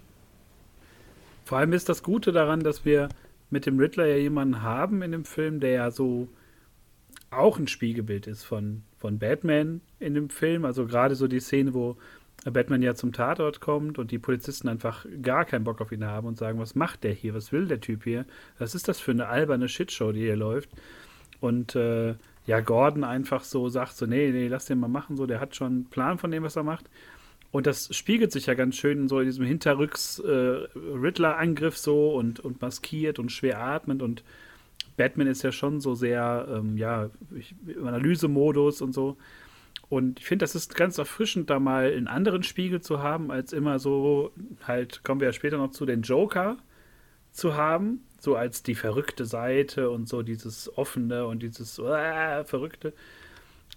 Vor allem ist das Gute daran, dass wir mit dem Riddler ja jemanden haben in dem Film, der ja so auch ein Spiegelbild ist von, von Batman in dem Film. Also gerade so die Szene, wo Batman ja zum Tatort kommt und die Polizisten einfach gar keinen Bock auf ihn haben und sagen, was macht der hier? Was will der Typ hier? Was ist das für eine alberne Shitshow, die hier läuft? Und äh, ja, Gordon einfach so sagt so, nee, nee, lass den mal machen, so, der hat schon einen Plan von dem, was er macht. Und das spiegelt sich ja ganz schön so in diesem Hinterrücks-Riddler-Angriff so und, und maskiert und schwer atmend und Batman ist ja schon so sehr, ähm, ja, ich, im Analysemodus und so. Und ich finde, das ist ganz erfrischend, da mal einen anderen Spiegel zu haben, als immer so, halt, kommen wir ja später noch zu, den Joker zu haben, so als die verrückte Seite und so dieses offene und dieses äh, verrückte.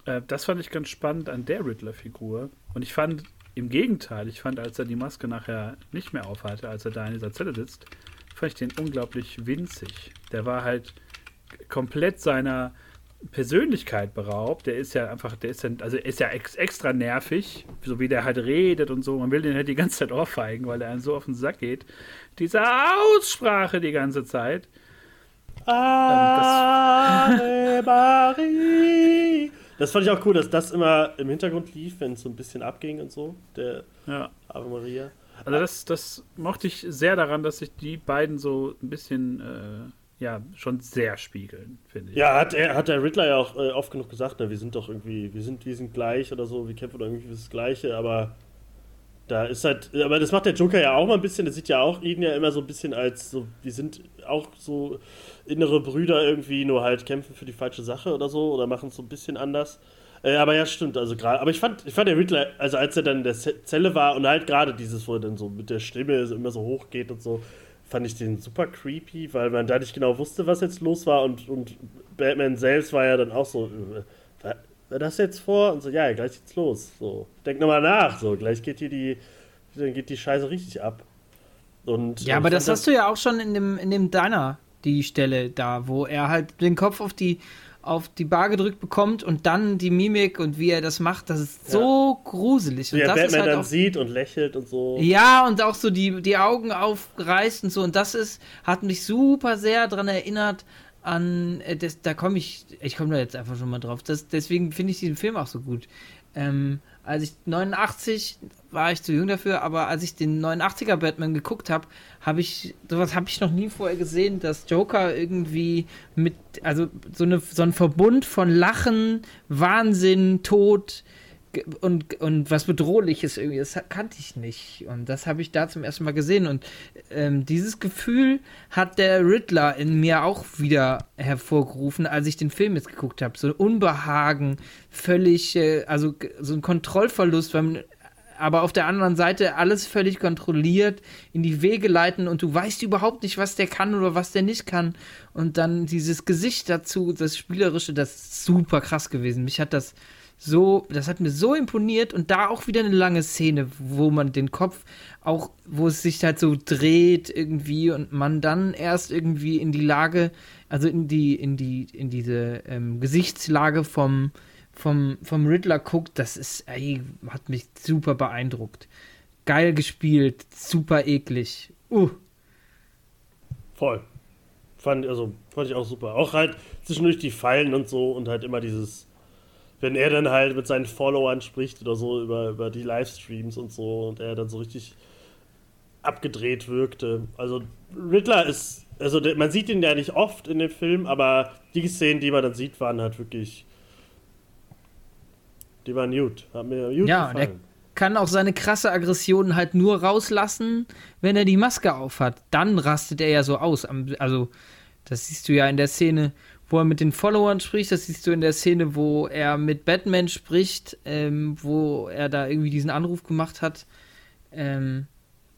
Äh, das fand ich ganz spannend an der Riddler-Figur. Und ich fand im Gegenteil, ich fand, als er die Maske nachher nicht mehr aufhatte, als er da in dieser Zelle sitzt, fand ich den unglaublich winzig. Der war halt komplett seiner Persönlichkeit beraubt. Der ist ja einfach, der ist ja, also ist ja ex extra nervig, so wie der halt redet und so. Man will den halt die ganze Zeit ohrfeigen, weil er einen so auf den Sack geht. Diese Aussprache die ganze Zeit. Ave Marie. Das fand ich auch cool, dass das immer im Hintergrund lief, wenn es so ein bisschen abging und so, der Ja. Ave Maria. Also das, das mochte ich sehr daran, dass sich die beiden so ein bisschen, äh, ja schon sehr spiegeln, finde ich. Ja, hat, er, hat der Riddler ja auch äh, oft genug gesagt, ne, wir sind doch irgendwie, wir sind, wir sind gleich oder so, wir kämpfen doch irgendwie das Gleiche, aber da ist halt, aber das macht der Joker ja auch mal ein bisschen, der sieht ja auch ihn ja immer so ein bisschen als so, wir sind auch so innere Brüder irgendwie, nur halt kämpfen für die falsche Sache oder so oder machen es so ein bisschen anders. Äh, aber ja, stimmt, also gerade, aber ich fand, ich fand der Riddler, also als er dann in der Zelle war und halt gerade dieses, wo er dann so mit der Stimme immer so hoch geht und so, fand ich den super creepy, weil man da nicht genau wusste, was jetzt los war und, und Batman selbst war ja dann auch so, äh, das jetzt vor? Und so, ja, gleich geht's los. So, denk nochmal nach, so, gleich geht hier die, dann geht die Scheiße richtig ab. Und, ja, aber das hast du ja auch schon in dem, in dem Diner, die Stelle da, wo er halt den Kopf auf die, auf die Bar gedrückt bekommt und dann die Mimik und wie er das macht, das ist so ja. gruselig. Und wie er das Batman halt dann sieht und lächelt und so. Ja, und auch so die, die Augen aufreißt und so. Und das ist, hat mich super sehr daran erinnert an, äh, das, da komme ich, ich komme da jetzt einfach schon mal drauf. Das, deswegen finde ich diesen Film auch so gut. Ähm, als ich 89 war ich zu jung dafür, aber als ich den 89er Batman geguckt habe, habe ich sowas habe ich noch nie vorher gesehen, dass Joker irgendwie mit also so eine so ein Verbund von Lachen, Wahnsinn, Tod, und, und was Bedrohliches irgendwie, das kannte ich nicht. Und das habe ich da zum ersten Mal gesehen. Und ähm, dieses Gefühl hat der Riddler in mir auch wieder hervorgerufen, als ich den Film jetzt geguckt habe. So ein Unbehagen, völlig, äh, also so ein Kontrollverlust, weil man, aber auf der anderen Seite alles völlig kontrolliert, in die Wege leiten und du weißt überhaupt nicht, was der kann oder was der nicht kann. Und dann dieses Gesicht dazu, das Spielerische, das ist super krass gewesen. Mich hat das so, das hat mir so imponiert und da auch wieder eine lange Szene, wo man den Kopf auch, wo es sich halt so dreht irgendwie und man dann erst irgendwie in die Lage, also in die, in die, in diese ähm, Gesichtslage vom, vom, vom Riddler guckt, das ist, ey, hat mich super beeindruckt. Geil gespielt, super eklig. Uh. Voll. Fand, also, fand ich auch super. Auch halt zwischendurch die Fallen und so und halt immer dieses wenn er dann halt mit seinen Followern spricht oder so über, über die Livestreams und so und er dann so richtig abgedreht wirkte. Also Riddler ist, also man sieht ihn ja nicht oft in dem Film, aber die Szenen, die man dann sieht, waren halt wirklich, die waren gut, haben mir gut ja, gefallen. Der kann auch seine krasse Aggression halt nur rauslassen, wenn er die Maske aufhat. Dann rastet er ja so aus. Also das siehst du ja in der Szene, wo er mit den Followern spricht. Das siehst du in der Szene, wo er mit Batman spricht, ähm, wo er da irgendwie diesen Anruf gemacht hat. Ähm,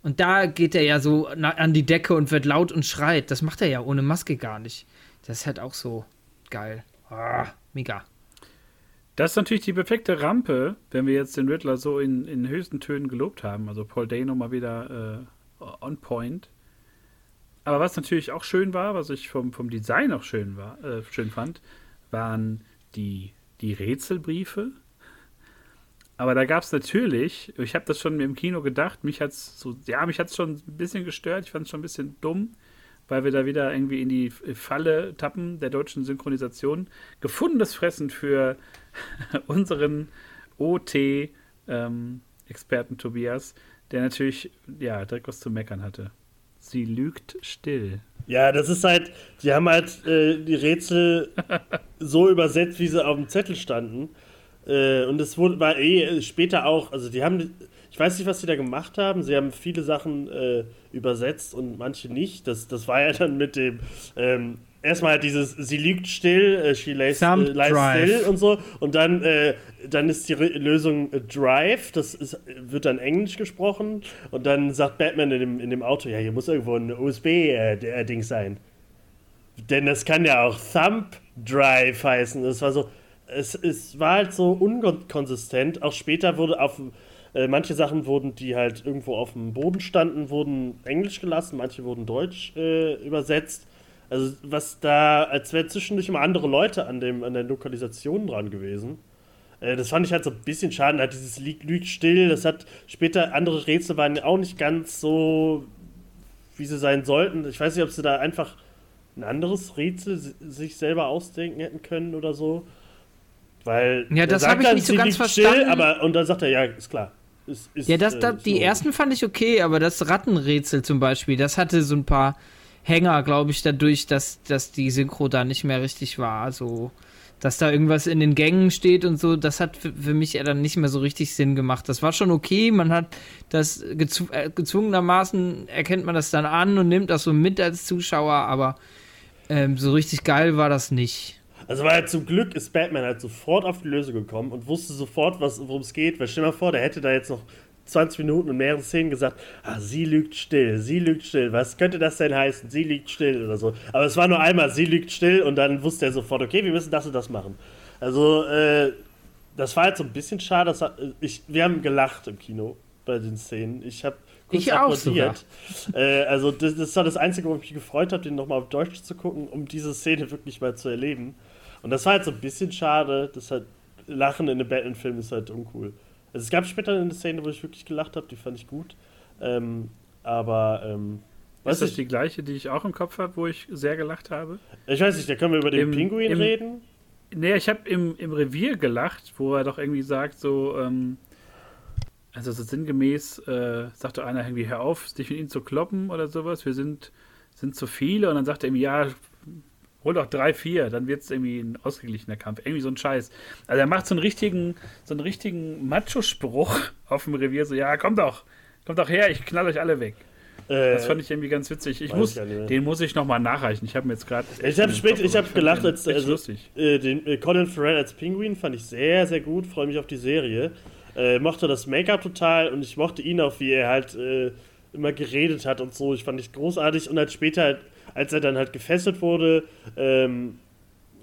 und da geht er ja so an die Decke und wird laut und schreit. Das macht er ja ohne Maske gar nicht. Das ist halt auch so geil. Ah, mega. Das ist natürlich die perfekte Rampe, wenn wir jetzt den Riddler so in, in höchsten Tönen gelobt haben. Also Paul Dano mal wieder äh, on point. Aber was natürlich auch schön war, was ich vom, vom Design auch schön, war, äh, schön fand, waren die, die Rätselbriefe. Aber da gab es natürlich, ich habe das schon im Kino gedacht, mich hat es so, ja, mich hat es schon ein bisschen gestört, ich fand es schon ein bisschen dumm, weil wir da wieder irgendwie in die Falle tappen der deutschen Synchronisation. Gefundenes Fressen für unseren OT-Experten ähm, Tobias, der natürlich, ja, direkt was zu meckern hatte. Sie lügt still. Ja, das ist halt, die haben halt äh, die Rätsel so übersetzt, wie sie auf dem Zettel standen. Äh, und es wurde, war eh später auch, also die haben, ich weiß nicht, was sie da gemacht haben. Sie haben viele Sachen äh, übersetzt und manche nicht. Das, das war ja dann mit dem, ähm, erstmal dieses, sie liegt still, äh, she lays, äh, lies still und so. Und dann, äh, dann ist die Re Lösung äh, Drive, das ist, wird dann Englisch gesprochen. Und dann sagt Batman in dem, in dem Auto, ja, hier muss irgendwo ein USB-Ding äh, sein. Denn das kann ja auch Thumb Drive heißen. Das war so, es, es war halt so unkonsistent. Auch später wurde auf äh, manche Sachen wurden, die halt irgendwo auf dem Boden standen, wurden Englisch gelassen, manche wurden Deutsch äh, übersetzt. Also was da, als wären zwischendurch immer andere Leute an, dem, an der Lokalisation dran gewesen. Äh, das fand ich halt so ein bisschen schade. Hat dieses liegt, liegt still. Das hat später andere Rätsel waren auch nicht ganz so, wie sie sein sollten. Ich weiß nicht, ob sie da einfach ein anderes Rätsel sich selber ausdenken hätten können oder so. Weil ja, das habe ich nicht so ganz verstanden. Still, aber und dann sagt er, ja, ist klar. Ist, ist, ja, das, das, äh, die so. ersten fand ich okay, aber das Rattenrätsel zum Beispiel, das hatte so ein paar Hänger, glaube ich, dadurch, dass, dass die Synchro da nicht mehr richtig war. So, dass da irgendwas in den Gängen steht und so, das hat für, für mich dann nicht mehr so richtig Sinn gemacht. Das war schon okay, man hat das gezw äh, gezwungenermaßen, erkennt man das dann an und nimmt das so mit als Zuschauer, aber ähm, so richtig geil war das nicht. Also weil zum Glück ist Batman halt sofort auf die Lösung gekommen und wusste sofort, worum es geht. Weil stell dir mal vor, der hätte da jetzt noch 20 Minuten in mehreren Szenen gesagt, ah, sie lügt still, sie lügt still. Was könnte das denn heißen? Sie lügt still oder so. Aber es war nur einmal, sie lügt still und dann wusste er sofort, okay, wir müssen das und das machen. Also, äh, das war halt so ein bisschen schade. Das hat, ich, wir haben gelacht im Kino bei den Szenen. Ich habe kurz ich applaudiert. Äh, also, das, das, war das Einzige, wo ich mich gefreut habe, den nochmal auf Deutsch zu gucken, um diese Szene wirklich mal zu erleben. Und das war halt so ein bisschen schade. Das halt, Lachen in einem Batman-Film ist halt uncool. Also es gab später eine Szene, wo ich wirklich gelacht habe, die fand ich gut. Ähm, aber ähm, ist das ich, die gleiche, die ich auch im Kopf habe, wo ich sehr gelacht habe? Ich weiß nicht, da können wir über den Im, Pinguin im, reden. Nee, ich habe im, im Revier gelacht, wo er doch irgendwie sagt, so, ähm, also so sinngemäß, äh, sagt doch einer irgendwie, hör auf, dich mit ihm zu kloppen oder sowas, wir sind, sind zu viele und dann sagt er ihm, ja, hol doch 3-4, dann wird es irgendwie ein ausgeglichener Kampf. Irgendwie so ein Scheiß. Also er macht so einen richtigen, so einen richtigen Macho-Spruch auf dem Revier, so, ja, kommt doch, kommt doch her, ich knall euch alle weg. Äh, das fand ich irgendwie ganz witzig. Ich muss, den muss ich nochmal nachreichen. Ich habe mir jetzt gerade. Ich habe spät, ich habe gelacht, als also, äh, den äh, Colin Farrell als Penguin fand ich sehr, sehr gut. Freue mich auf die Serie. Äh, mochte das Make-up total und ich mochte ihn auch, wie er halt äh, immer geredet hat und so. Ich fand ich großartig und als später halt als er dann halt gefesselt wurde ähm,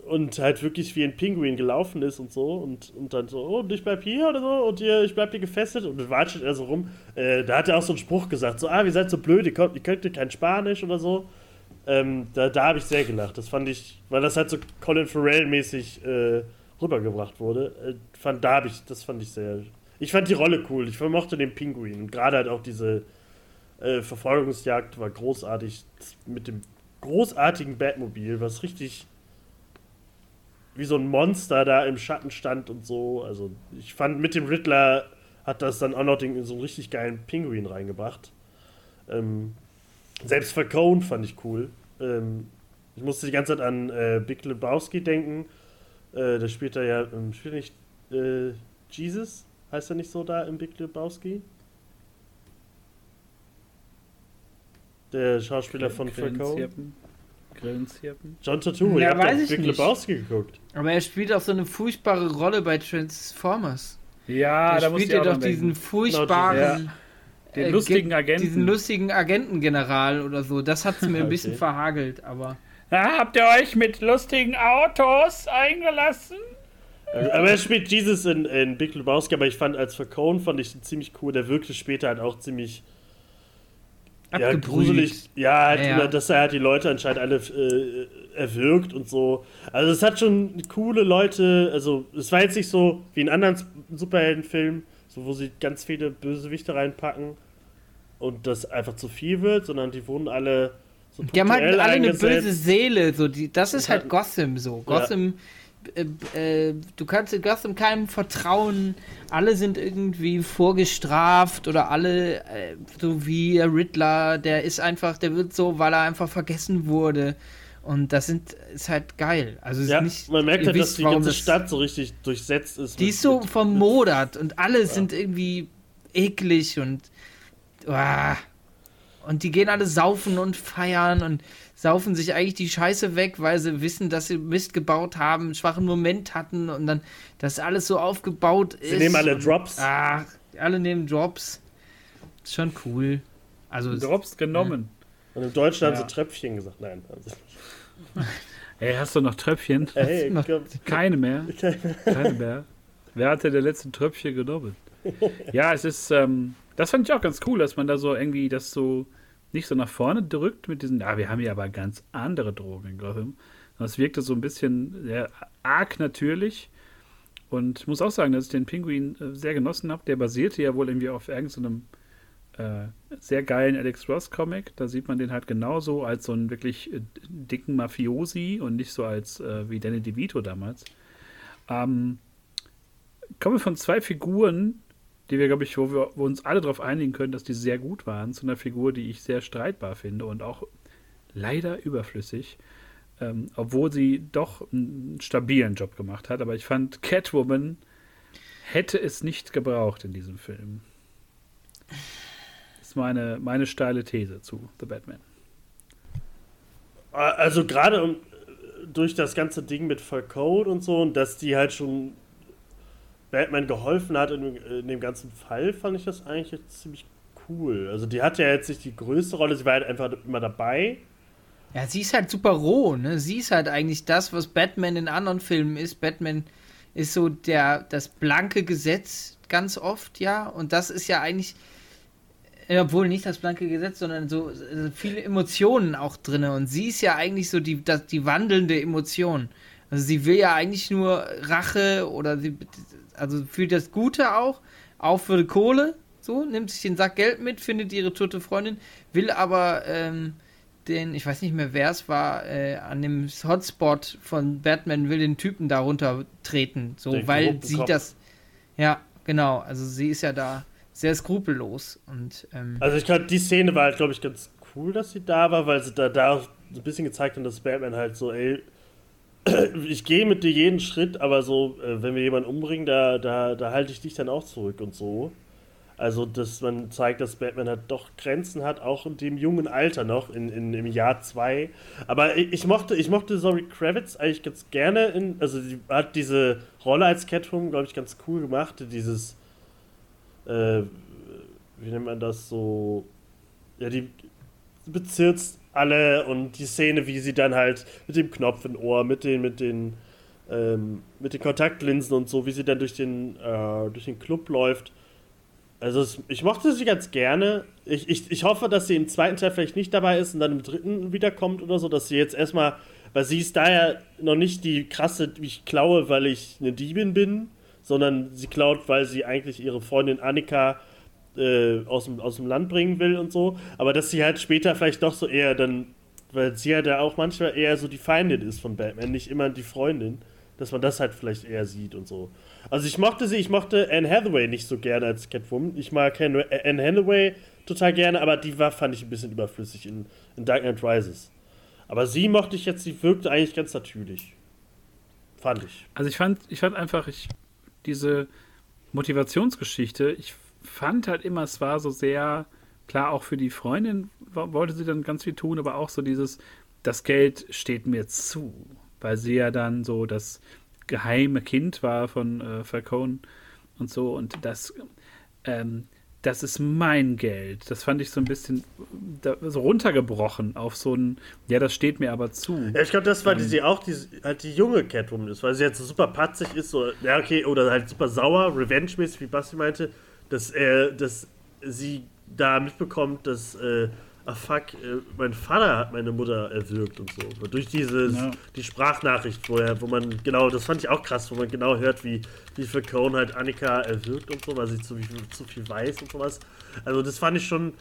und halt wirklich wie ein Pinguin gelaufen ist und so und, und dann so, oh, ich bleib hier oder so und hier, ich bleib hier gefesselt und dann watschelt er so rum. Äh, da hat er auch so einen Spruch gesagt, so, ah, ihr seid so blöd, ihr könnt, ihr könnt kein Spanisch oder so. Ähm, da da habe ich sehr gelacht. Das fand ich, weil das halt so Colin Farrell-mäßig äh, rübergebracht wurde. Äh, fand, da habe ich, das fand ich sehr. Ich fand die Rolle cool. Ich vermochte den Pinguin. Und gerade halt auch diese äh, Verfolgungsjagd war großartig mit dem großartigen Batmobil, was richtig wie so ein Monster da im Schatten stand und so. Also ich fand mit dem Riddler hat das dann auch noch den, so einen richtig geilen Pinguin reingebracht. Ähm, selbst Falcone fand ich cool. Ähm, ich musste die ganze Zeit an äh, Big Lebowski denken. Äh, da spielt er ja, ähm, spielt nicht äh, Jesus? Heißt er nicht so da im Big Lebowski? Der Schauspieler von Falcone. Grillenzirpen. John Turturro, ja, weiß ich Big nicht. Lebowski geguckt. Aber er spielt auch so eine furchtbare Rolle bei Transformers. Ja, da da spielt er doch diesen furchtbaren. Ja. Den äh, lustigen Agenten. Diesen lustigen Agentengeneral oder so. Das hat es mir ein bisschen verhagelt, aber. Na, habt ihr euch mit lustigen Autos eingelassen? Aber er spielt Jesus in, in Big Lebowski, aber ich fand als Falcone fand ich ihn ziemlich cool. Der wirkte später halt auch ziemlich ja, gruselig. Ja, halt, ja, ja, dass er halt die Leute anscheinend alle äh, erwürgt und so. Also es hat schon coole Leute, also es war jetzt nicht so wie in anderen Superheldenfilmen, so wo sie ganz viele Bösewichte reinpacken und das einfach zu viel wird, sondern die wurden alle so Die haben halt alle eine böse Seele, so die, das ist halt Gotham so. Gotham äh, äh, du kannst in Gotham keinem vertrauen. Alle sind irgendwie vorgestraft oder alle, äh, so wie Riddler, der ist einfach, der wird so, weil er einfach vergessen wurde. Und das sind, ist halt geil. Also ja, nicht, man merkt halt, wisst, dass die ganze Stadt so richtig durchsetzt ist. Die mit, ist so vermodert und alle ja. sind irgendwie eklig und. Uh, und die gehen alle saufen und feiern und saufen sich eigentlich die Scheiße weg, weil sie wissen, dass sie Mist gebaut haben, einen schwachen Moment hatten und dann das alles so aufgebaut ist. Sie nehmen alle Drops. ach, alle nehmen Drops. Ist schon cool. Also Drops genommen. Ja. Und im Deutschen ja. haben sie Tröpfchen gesagt. Nein, haben sie nicht. Ey, hast du noch Tröpfchen? Ey, noch keine mehr. keine mehr. Wer hatte der letzte Tröpfchen genommen? Ja, es ist, ähm, das fand ich auch ganz cool, dass man da so irgendwie das so nicht so nach vorne drückt mit diesen, ja, wir haben hier aber ganz andere Drogen in Gotham. Das wirkte so ein bisschen sehr arg natürlich. Und ich muss auch sagen, dass ich den Pinguin äh, sehr genossen habe. Der basierte ja wohl irgendwie auf irgendeinem äh, sehr geilen Alex Ross Comic. Da sieht man den halt genauso als so einen wirklich äh, dicken Mafiosi und nicht so als äh, wie Danny DeVito damals. Ähm, kommen wir von zwei Figuren, die wir, glaube ich, wo wir uns alle darauf einigen können, dass die sehr gut waren, zu einer Figur, die ich sehr streitbar finde und auch leider überflüssig. Ähm, obwohl sie doch einen stabilen Job gemacht hat. Aber ich fand, Catwoman hätte es nicht gebraucht in diesem Film. Das ist meine, meine steile These zu The Batman. Also gerade durch das ganze Ding mit Falcone und so und dass die halt schon Batman geholfen hat in, in, dem ganzen Fall, fand ich das eigentlich ziemlich cool. Also die hat ja jetzt nicht die größte Rolle, sie war halt einfach immer dabei. Ja, sie ist halt super roh, ne? Sie ist halt eigentlich das, was Batman in anderen Filmen ist. Batman ist so der, das blanke Gesetz ganz oft, ja. Und das ist ja eigentlich, obwohl nicht das blanke Gesetz, sondern so also viele Emotionen auch drin. Und sie ist ja eigentlich so die, das, die wandelnde Emotion. Also sie will ja eigentlich nur Rache oder sie, also für das Gute auch, auch für die Kohle, so, nimmt sich den Sack Geld mit, findet ihre tote Freundin, will aber ähm, den, ich weiß nicht mehr wer es war, äh, an dem Hotspot von Batman will den Typen darunter treten, so, den weil sie das, ja, genau, also sie ist ja da sehr skrupellos und ähm, also ich glaube, die Szene war halt, glaube ich, ganz cool, dass sie da war, weil sie da, da auch ein bisschen gezeigt hat, dass Batman halt so, ey, ich gehe mit dir jeden Schritt, aber so, äh, wenn wir jemanden umbringen, da, da, da halte ich dich dann auch zurück und so. Also, dass man zeigt, dass Batman halt doch Grenzen hat, auch in dem jungen Alter noch, in, in, im Jahr 2. Aber ich, ich, mochte, ich mochte Zoe Kravitz eigentlich ganz gerne. In, also, sie hat diese Rolle als Catwoman, glaube ich, ganz cool gemacht. Dieses, äh, wie nennt man das so? Ja, die bezirzt alle und die Szene, wie sie dann halt mit dem Knopf im Ohr, mit den, mit den, ähm, mit den Kontaktlinsen und so, wie sie dann durch den, äh, durch den Club läuft also es, ich mochte sie ganz gerne. Ich, ich, ich hoffe, dass sie im zweiten Teil vielleicht nicht dabei ist und dann im dritten wiederkommt oder so, dass sie jetzt erstmal, weil sie ist da ja noch nicht die krasse, ich klaue, weil ich eine Diebin bin, sondern sie klaut, weil sie eigentlich ihre Freundin Annika äh, aus, dem, aus dem Land bringen will und so. Aber dass sie halt später vielleicht doch so eher dann, weil sie ja da auch manchmal eher so die Feindin ist von Batman, nicht immer die Freundin, dass man das halt vielleicht eher sieht und so. Also ich mochte sie, ich mochte Anne Hathaway nicht so gerne als Catwoman. Ich mag Anne Hathaway total gerne, aber die war, fand ich ein bisschen überflüssig in, in Dark Knight Rises. Aber sie mochte ich jetzt, sie wirkte eigentlich ganz natürlich. Fand ich. Also ich fand, ich fand einfach, ich, diese Motivationsgeschichte, ich fand halt immer, es war so sehr, klar, auch für die Freundin wollte sie dann ganz viel tun, aber auch so dieses, das Geld steht mir zu. Weil sie ja dann so das geheime Kind war von äh, Falcone und so. Und das, ähm, das ist mein Geld. Das fand ich so ein bisschen da, so runtergebrochen auf so ein, ja, das steht mir aber zu. Ja, ich glaube, das war ähm, die, auch die, halt die junge Catwoman ist, weil sie jetzt so super patzig ist, so, ja, okay, oder halt super sauer, revenge-mäßig, wie Basti meinte, dass er, dass sie da mitbekommt, dass äh, ah fuck, äh, mein Vater hat meine Mutter erwürgt und so. Durch dieses, ja. die Sprachnachricht, wo, er, wo man, genau, das fand ich auch krass, wo man genau hört, wie, wie Falcone halt Annika erwürgt und so, weil sie zu, zu viel weiß und sowas. Also das fand ich schon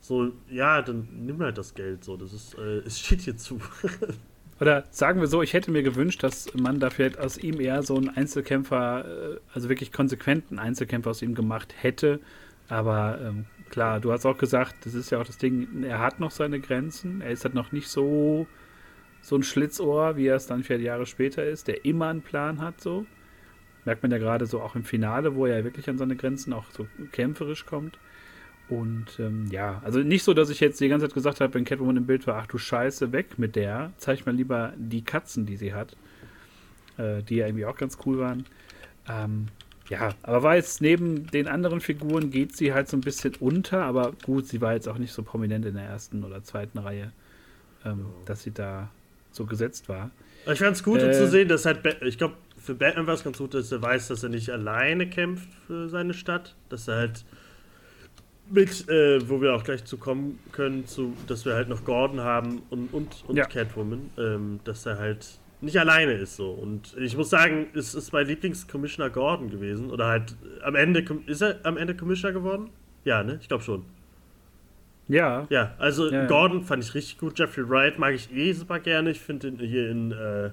so, ja, dann nimm halt das Geld so, das ist, äh, es steht hier zu. Oder sagen wir so, ich hätte mir gewünscht, dass man da vielleicht aus ihm eher so einen Einzelkämpfer, äh, also wirklich konsequenten Einzelkämpfer aus ihm gemacht hätte. Aber ähm, klar, du hast auch gesagt, das ist ja auch das Ding, er hat noch seine Grenzen. Er ist halt noch nicht so, so ein Schlitzohr, wie er es dann vier Jahre später ist, der immer einen Plan hat, so. Merkt man ja gerade so auch im Finale, wo er wirklich an seine Grenzen auch so kämpferisch kommt. Und ähm, ja, also nicht so, dass ich jetzt die ganze Zeit gesagt habe, wenn Catwoman im Bild war, ach du Scheiße, weg mit der. Zeig mal lieber die Katzen, die sie hat. Äh, die ja irgendwie auch ganz cool waren. Ähm, ja, aber war jetzt neben den anderen Figuren geht sie halt so ein bisschen unter, aber gut, sie war jetzt auch nicht so prominent in der ersten oder zweiten Reihe, ähm, dass sie da so gesetzt war. Ich fand es gut äh, zu sehen, dass halt, ich glaube, für Batman war es ganz gut, dass er weiß, dass er nicht alleine kämpft für seine Stadt, dass er halt mit, äh, wo wir auch gleich zu kommen können, zu, dass wir halt noch Gordon haben und, und, und ja. Catwoman, ähm, dass er halt nicht alleine ist so. Und ich muss sagen, es ist mein Lieblings-Commissioner Gordon gewesen. Oder halt am Ende, ist er am Ende Commissioner geworden? Ja, ne? Ich glaube schon. Ja. Ja, also ja, Gordon fand ich richtig gut. Jeffrey Wright mag ich eh super gerne. Ich finde ihn hier in äh,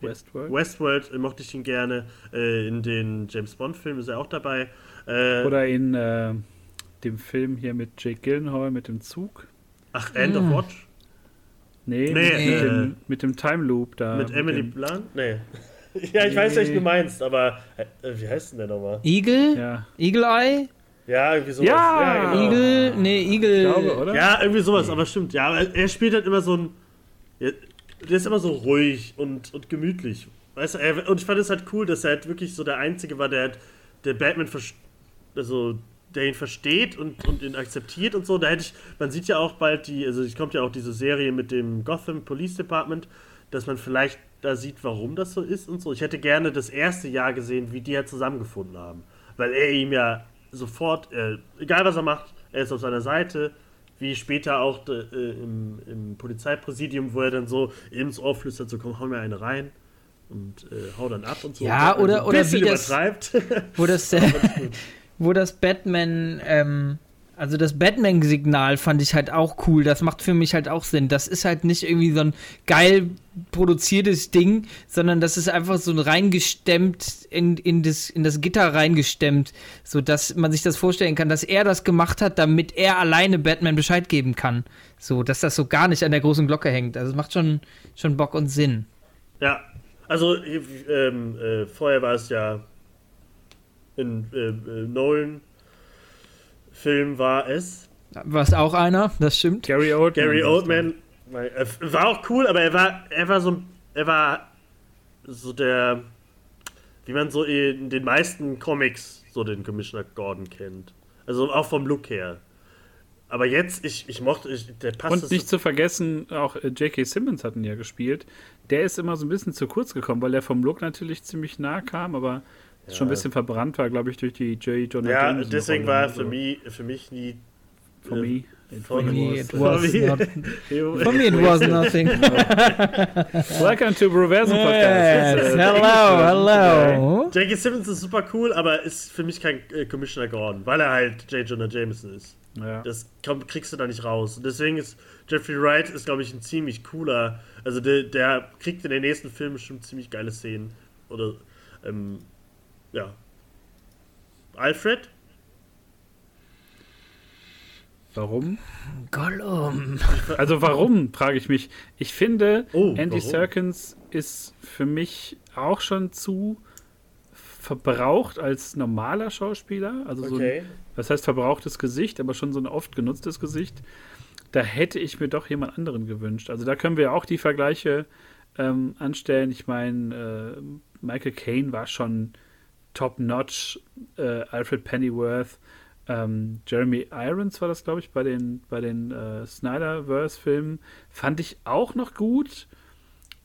Westworld. Westworld mochte ich ihn gerne. Äh, in den James Bond-Filmen ist er auch dabei. Äh, Oder in äh, dem Film hier mit Jake Gyllenhaal mit dem Zug. Ach, End of Watch? Nee, Nee, mit, äh, dem, mit dem Time Loop da. Mit Emily dem, Blunt? Nee. ja, ich weiß, Nee. welchen du meinst, aber äh, wie heißt denn der nochmal? Eagle? Ja, Eagle Eye? Ja, irgendwie sowas. Ja! genau. Eagle? Nee, Eagle. ich glaube, oder? Ja, irgendwie sowas, aber stimmt. Ja, aber er spielt halt immer so ein. Ja, der ist immer so ruhig und, und gemütlich. Weißt du, er, und ich fand es halt cool, dass er halt wirklich so der Einzige war, der halt, der Batman vers- also der ihn versteht und, und ihn akzeptiert und so. Da hätte ich, man sieht ja auch bald die, also es kommt ja auch diese Serie mit dem Gotham Police Department, dass man vielleicht da sieht, warum das so ist und so. Ich hätte gerne das erste Jahr gesehen, wie die ja zusammengefunden haben. Weil er ihm ja sofort, äh, egal was er macht, er ist auf seiner Seite. Wie später auch äh, im, im Polizeipräsidium, wo er dann so eben ins Ohr flüstert, so komm, hau mir eine rein und äh, hau dann ab und so. Ja, Also oder- ein oder wie das- übertreibt. Wo das, äh, wo das Batman, ähm, also das Batman-Signal fand ich halt auch cool. Das macht für mich halt auch Sinn. Das ist halt nicht irgendwie so ein geil produziertes Ding, sondern das ist einfach so ein reingestemmt in, in, das, in das Gitter reingestemmt, so dass man sich das vorstellen kann, dass er das gemacht hat, damit er alleine Batman Bescheid geben kann. So, dass das so gar nicht an der großen Glocke hängt. Also es macht schon, schon Bock und Sinn. Ja, also ähm, äh, vorher war es ja in äh, äh, Nolan Film war es Was auch einer, das stimmt. Gary Oldman. Gary Oldman äh, war auch cool, aber er war er war so er war so der wie man so in den meisten Comics so den Commissioner Gordon kennt. Also auch vom Look her. Aber jetzt ich ich mochte ich, der passt Und nicht zu vergessen, auch äh, J.K. Simmons hatten ja gespielt. Der ist immer so ein bisschen zu kurz gekommen, weil er vom Look natürlich ziemlich nah kam, aber schon ein bisschen verbrannt war, glaube ich, durch die J. Jonah ja, Jameson deswegen Rolle, war für mich für mich nie For me. It For me, was. it was me. not- For me it was nothing. Welcome to Proversum Podcast. Yes, Äh, hello, hello. J.K. Simmons ist super cool, aber ist für mich kein äh, Commissioner Gordon, weil er halt J. Jonah Jameson ist. Ja. Das komm, kriegst du da nicht raus. Und deswegen ist Jeffrey Wright, ist glaube ich ein ziemlich cooler. Also der, der kriegt in den nächsten Filmen schon ziemlich geile Szenen. Oder, ähm, ja. Alfred? Warum? Gollum. Also warum, frage ich mich. Ich finde, Oh, Andy warum? Serkins ist für mich auch schon zu verbraucht als normaler Schauspieler. Also so ein, Okay. was heißt verbrauchtes Gesicht, aber schon so ein oft genutztes Gesicht. Da hätte ich mir doch jemand anderen gewünscht. Also da können wir auch die Vergleiche ähm, anstellen. Ich meine, äh, Michael Caine war schon top-notch, äh, Alfred Pennyworth, ähm, Jeremy Irons war das, glaube ich, bei den, bei den äh, Snyderverse-Filmen. Fand ich auch noch gut.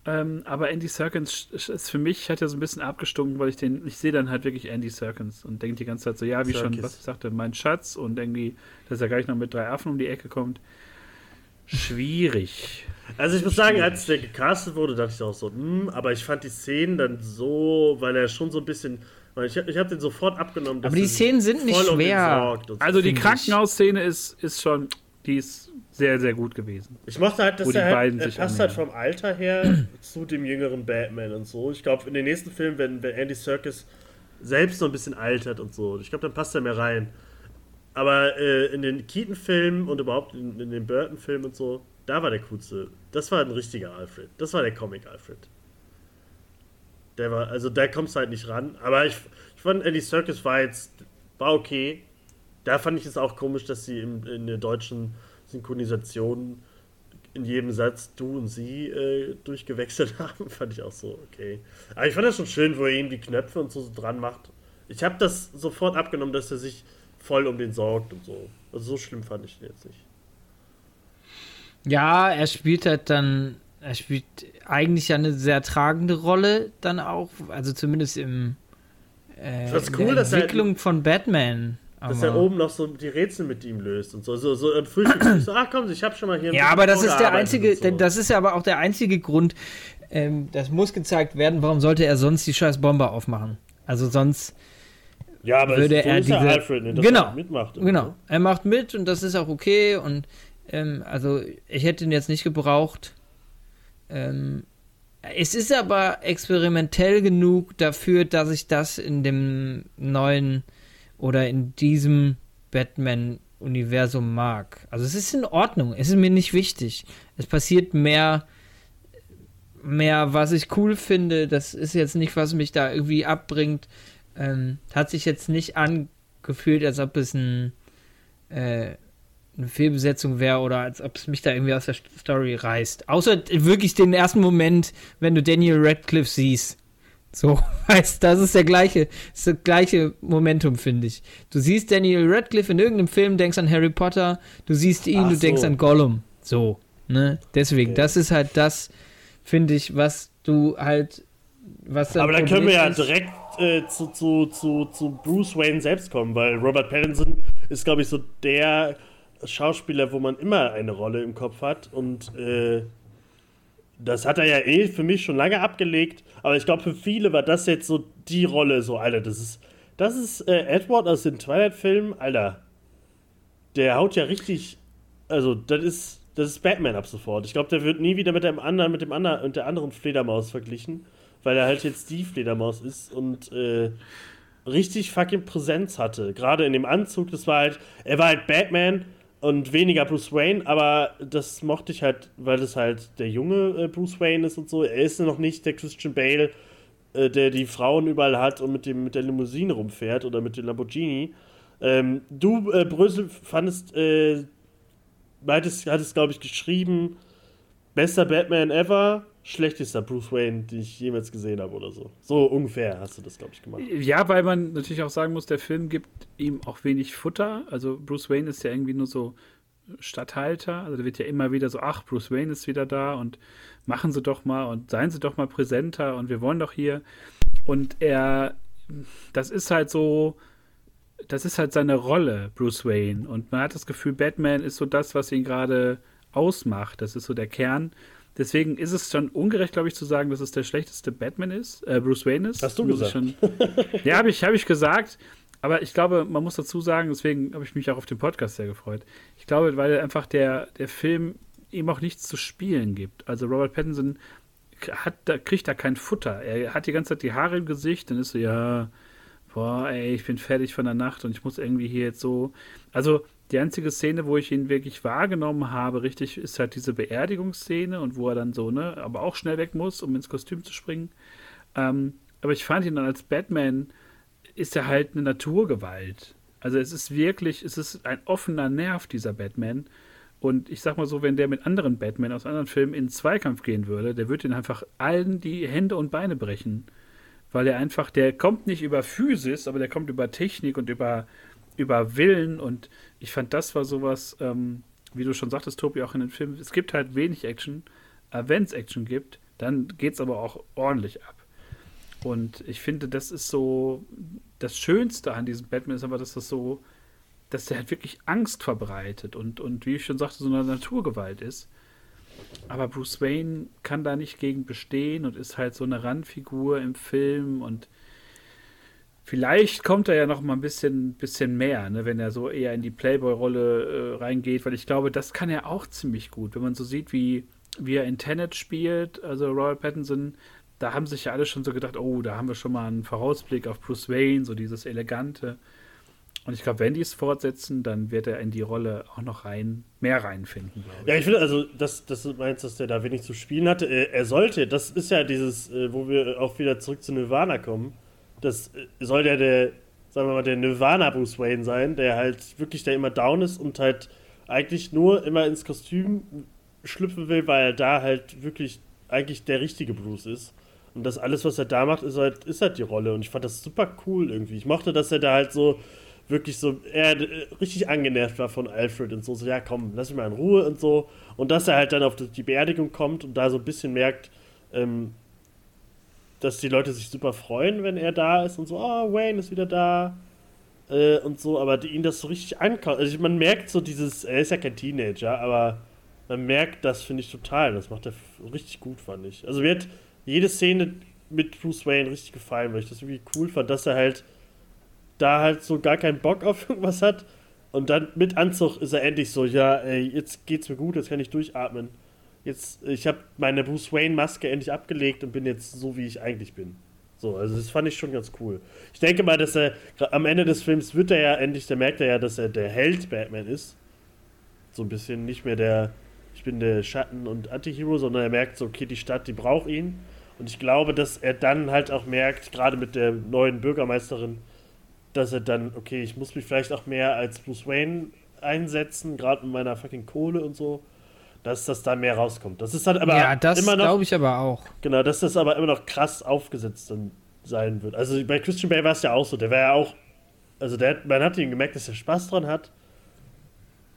Ähm, aber Andy Serkins ist für mich, hat ja so ein bisschen abgestunken, weil ich den, ich sehe dann halt wirklich Andy Serkins und denke die ganze Zeit so, ja, wie schon, Serkis. was ich sagte, mein Schatz und irgendwie, dass er gleich noch mit drei Affen um die Ecke kommt. Schwierig. Also ich muss sagen, als der gecastet wurde, dachte ich auch so, hm, aber ich fand die Szenen dann so, weil er schon so ein bisschen, weil ich, ich habe den sofort abgenommen. Aber die Szenen sind nicht schwer. so. Also die. Krankenhausszene ist, ist schon, die ist sehr, sehr gut gewesen. Ich mochte halt, dass Wo er, halt, beiden er passt halt vom Alter her zu dem jüngeren Batman und so. Ich glaube, in den nächsten Filmen, wenn, wenn Andy Serkis selbst so ein bisschen altert und so, ich glaube, dann passt er mehr rein. Aber äh, in den Keaton-Filmen und überhaupt in, in den Burton-Filmen und so, da war der coolste. Das war ein richtiger Alfred. Das war der Comic-Alfred. Der war, also da kommst du halt nicht ran. Aber ich, ich fand, Andy Serkis war jetzt, war okay. Da fand ich es auch komisch, dass sie in, in der deutschen Synchronisation in jedem Satz du und sie äh, durchgewechselt haben. fand ich auch so okay. Aber ich fand das schon schön, wo er ihm die Knöpfe und so, so dran macht. Ich habe das sofort abgenommen, dass er sich voll um den sorgt und so. Also so schlimm fand ich ihn jetzt nicht. Ja, er spielt halt dann, er spielt eigentlich ja eine sehr tragende Rolle dann auch, also zumindest im äh, Ich fand's in cool, der er- Entwicklung von Batman. Dass er oben noch so die Rätsel mit ihm löst und so. So, so am Frühstück so, ach komm, ich hab schon mal hier. Ja, aber das ist der einzige, so. das ist ja aber auch der einzige Grund, ähm, das muss gezeigt werden, warum sollte er sonst die scheiß Bombe aufmachen? Also sonst, ja, aber würde es, so er ja diese- Alfred, ne, dass Genau. er mitmacht. und genau, er macht mit und das ist auch okay und ähm, also ich hätte ihn jetzt nicht gebraucht. Ähm, es ist aber experimentell genug dafür, dass ich das in dem neuen oder in diesem Batman Universum mag. Also es ist in Ordnung, es ist mir nicht wichtig. Es passiert mehr, mehr, was ich cool finde. Das ist jetzt nicht, was mich da irgendwie abbringt. Ähm, hat sich jetzt nicht angefühlt, als ob es ein, äh, eine Fehlbesetzung wäre oder als ob es mich da irgendwie aus der Story reißt. Außer wirklich den ersten Moment, wenn du Daniel Radcliffe siehst. So, weißt, das ist der gleiche, ist das gleiche Momentum, finde ich. Du siehst Daniel Radcliffe in irgendeinem Film, denkst an Harry Potter, du siehst ihn, Ach du so. denkst an Gollum. So, ne? Deswegen, okay. das ist halt das, finde ich, was du halt, was Aber dann können wir ja direkt äh, zu, zu, zu, zu Bruce Wayne selbst kommen, weil Robert Pattinson ist, glaube ich, so der Schauspieler, wo man immer eine Rolle im Kopf hat und äh, das hat er ja eh für mich schon lange abgelegt, aber ich glaube, für viele war das jetzt so die Rolle, so, Alter, das ist, das ist äh, Edward aus den Twilight-Filmen, Alter. Der haut ja richtig, also, das ist, das ist Batman ab sofort. Ich glaube, der wird nie wieder mit dem anderen, mit dem anderen und der anderen Fledermaus verglichen, weil er halt jetzt die Fledermaus ist und äh, richtig fucking Präsenz hatte. Gerade in dem Anzug, das war halt, er war halt Batman und weniger Bruce Wayne, aber das mochte ich halt, weil das halt der junge äh, Bruce Wayne ist und so. Er ist noch nicht der Christian Bale, äh, der die Frauen überall hat und mit, dem, mit der Limousine rumfährt oder mit dem Lamborghini. Ähm, du, äh, Brösel, fandest, äh, hattest, hattest glaube ich, geschrieben, bester Batman ever schlechtester Bruce Wayne, den ich jemals gesehen habe oder so. So ungefähr hast du das, glaube ich, gemacht. Ja, weil man natürlich auch sagen muss, der Film gibt ihm auch wenig Futter. Also Bruce Wayne ist ja irgendwie nur so Stadthalter. Also da wird ja immer wieder so, ach, Bruce Wayne ist wieder da und machen Sie doch mal und seien Sie doch mal präsenter und wir wollen doch hier. Und er, das ist halt so, das ist halt seine Rolle, Bruce Wayne. Und man hat das Gefühl, Batman ist so das, was ihn gerade ausmacht. Das ist so der Kern. Deswegen ist es schon ungerecht, glaube ich, zu sagen, dass es der schlechteste Batman ist, äh, Bruce Wayne ist. Hast du gesagt? Schon, ja, habe ich, hab ich gesagt. Aber ich glaube, man muss dazu sagen, deswegen habe ich mich auch auf den Podcast sehr gefreut. Ich glaube, weil einfach der, der Film ihm auch nichts zu spielen gibt. Also Robert Pattinson hat, da, kriegt da kein Futter. Er hat die ganze Zeit die Haare im Gesicht, dann ist so, ja, boah, ey, ich bin fertig von der Nacht und ich muss irgendwie hier jetzt so. Also die einzige Szene, wo ich ihn wirklich wahrgenommen habe, richtig, ist halt diese Beerdigungsszene und wo er dann so, ne, aber auch schnell weg muss, um ins Kostüm zu springen. Ähm, aber ich fand ihn dann als Batman, ist er halt eine Naturgewalt. Also es ist wirklich, es ist ein offener Nerv, dieser Batman. Und ich sag mal so, wenn der mit anderen Batman aus anderen Filmen in Zweikampf gehen würde, der würde ihn einfach allen die Hände und Beine brechen. Weil er einfach, der kommt nicht über Physis, aber der kommt über Technik und über über Willen und ich fand, das war sowas, ähm, wie du schon sagtest, Tobi, auch in den Filmen, es gibt halt wenig Action. Äh, Wenn es Action gibt, dann geht es aber auch ordentlich ab. Und ich finde, das ist so, das Schönste an diesem Batman ist aber, dass das so, dass der halt wirklich Angst verbreitet und, und wie ich schon sagte, so eine Naturgewalt ist. Aber Bruce Wayne kann da nicht gegen bestehen und ist halt so eine Randfigur im Film und Vielleicht kommt er ja noch mal ein bisschen, bisschen mehr, ne, wenn er so eher in die Playboy-Rolle äh, reingeht, weil ich glaube, das kann er auch ziemlich gut. Wenn man so sieht, wie, wie er in Tenet spielt, also Royal Pattinson, da haben sich ja alle schon so gedacht, oh, da haben wir schon mal einen Vorausblick auf Bruce Wayne, so dieses Elegante. Und ich glaube, wenn die es fortsetzen, dann wird er in die Rolle auch noch rein, mehr reinfinden, glaube ich. Ja, ich finde, also, dass, dass du meinst, dass der da wenig zu spielen hatte. Er sollte, das ist ja dieses, äh, wo wir auch wieder zurück zu Nirvana kommen das soll ja der, sagen wir mal, der Nirvana Bruce Wayne sein, der halt wirklich der immer down ist und halt eigentlich nur immer ins Kostüm schlüpfen will, weil er da halt wirklich eigentlich der richtige Bruce ist. Und das alles, was er da macht, ist halt, ist halt die Rolle. Und ich fand das super cool irgendwie. Ich mochte, dass er da halt so wirklich so, er äh, richtig angenervt war von Alfred und so, so, ja komm, lass mich mal in Ruhe und so. Und dass er halt dann auf die Beerdigung kommt und da so ein bisschen merkt, ähm, dass die Leute sich super freuen, wenn er da ist und so, oh, Wayne ist wieder da äh, und so, aber die, ihn das so richtig ankommt. Also man merkt so dieses, er ist ja kein Teenager, aber man merkt das, finde ich total. Das macht er richtig gut, fand ich. Also mir hat jede Szene mit Bruce Wayne richtig gefallen, weil ich das irgendwie cool fand, dass er halt da halt so gar keinen Bock auf irgendwas hat. Und dann mit Anzug ist er endlich so, ja, ey, jetzt geht's mir gut, jetzt kann ich durchatmen jetzt, ich habe meine Bruce Wayne-Maske endlich abgelegt und bin jetzt so, wie ich eigentlich bin. So, also das fand ich schon ganz cool. Ich denke mal, dass er am Ende des Films wird er ja endlich, da merkt er ja, dass er der Held Batman ist. So ein bisschen nicht mehr der, ich bin der Schatten- und Anti-Hero, sondern er merkt so, okay, die Stadt, die braucht ihn. Und ich glaube, dass er dann halt auch merkt, gerade mit der neuen Bürgermeisterin, dass er dann, okay, ich muss mich vielleicht auch mehr als Bruce Wayne einsetzen, gerade mit meiner fucking Kohle und so, dass das da mehr rauskommt. Das ist halt aber ja, das immer noch. glaube ich aber auch. Genau, dass das aber immer noch krass aufgesetzt sein wird. Also bei Christian Bale war es ja auch so, der war ja auch, also der, man hat ihm gemerkt, dass er Spaß dran hat,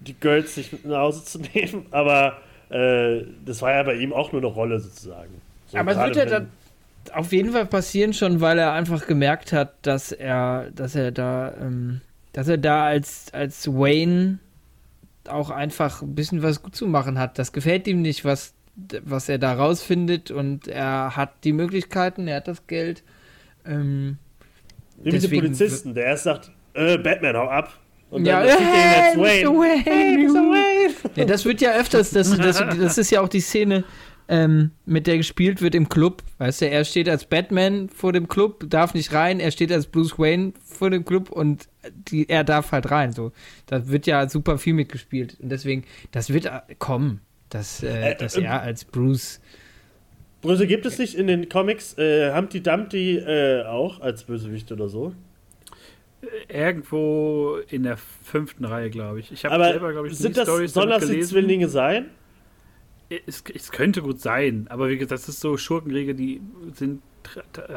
die Girls sich mit nach Hause zu nehmen, aber äh, das war ja bei ihm auch nur eine Rolle sozusagen. So, aber es wird ja dann auf jeden Fall passieren schon, weil er einfach gemerkt hat, dass er, dass er da, ähm, dass er da als, als Wayne auch einfach ein bisschen was gut zu machen hat. Das gefällt ihm nicht, was, was er da rausfindet und er hat die Möglichkeiten, er hat das Geld. Ähm, Wie mit dem Polizisten, der erst sagt, äh, Batman, hau ab. Und ja, dann er ihn als Mr. Wayne. Wayne. Hey, Mr. Wayne. Ja, das wird ja öfters, das, das, das ist ja auch die Szene, ähm, mit der gespielt wird im Club. Weißt du, er steht als Batman vor dem Club, darf nicht rein, er steht als Bruce Wayne vor dem Club und die, er darf halt rein. So, da wird ja super viel mitgespielt. Und deswegen, das wird äh, kommen, dass, äh, Äh, dass äh, er als Bruce. Brüse gibt es nicht in den Comics äh, Humpty Dumpty äh, auch als Bösewicht oder so? Irgendwo in der fünften Reihe, glaube ich. Ich habe selber, glaube ich, sind das, Storys damit das die. Zwillinge sein? Es, es könnte gut sein, aber wie gesagt, das ist so Schurkenriege, die sind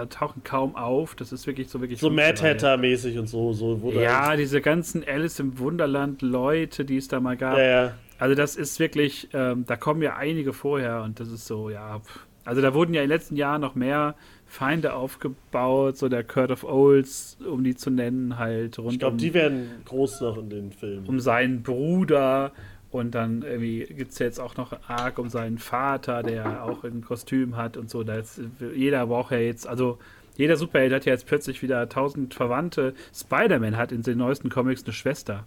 tauchen kaum auf. Das ist wirklich so wirklich So Mad. Hatter-mäßig und so. so Ja, diese ganzen Alice im Wunderland Leute, die es da mal gab. ja, ja. Also das ist wirklich, ähm, da kommen ja einige vorher und das ist so, ja. pff. Also da wurden ja in den letzten Jahren noch mehr Feinde aufgebaut, so der Kurt of Owls, um die zu nennen, halt rund Ich glaube, um, die werden groß noch in den Filmen. um seinen Bruder und dann irgendwie gibt es jetzt auch noch Arc um seinen Vater, der auch ein Kostüm hat und so. Da ist, jeder braucht ja jetzt, also jeder Superheld hat ja jetzt plötzlich wieder tausend Verwandte. Spider-Man hat in den neuesten Comics eine Schwester,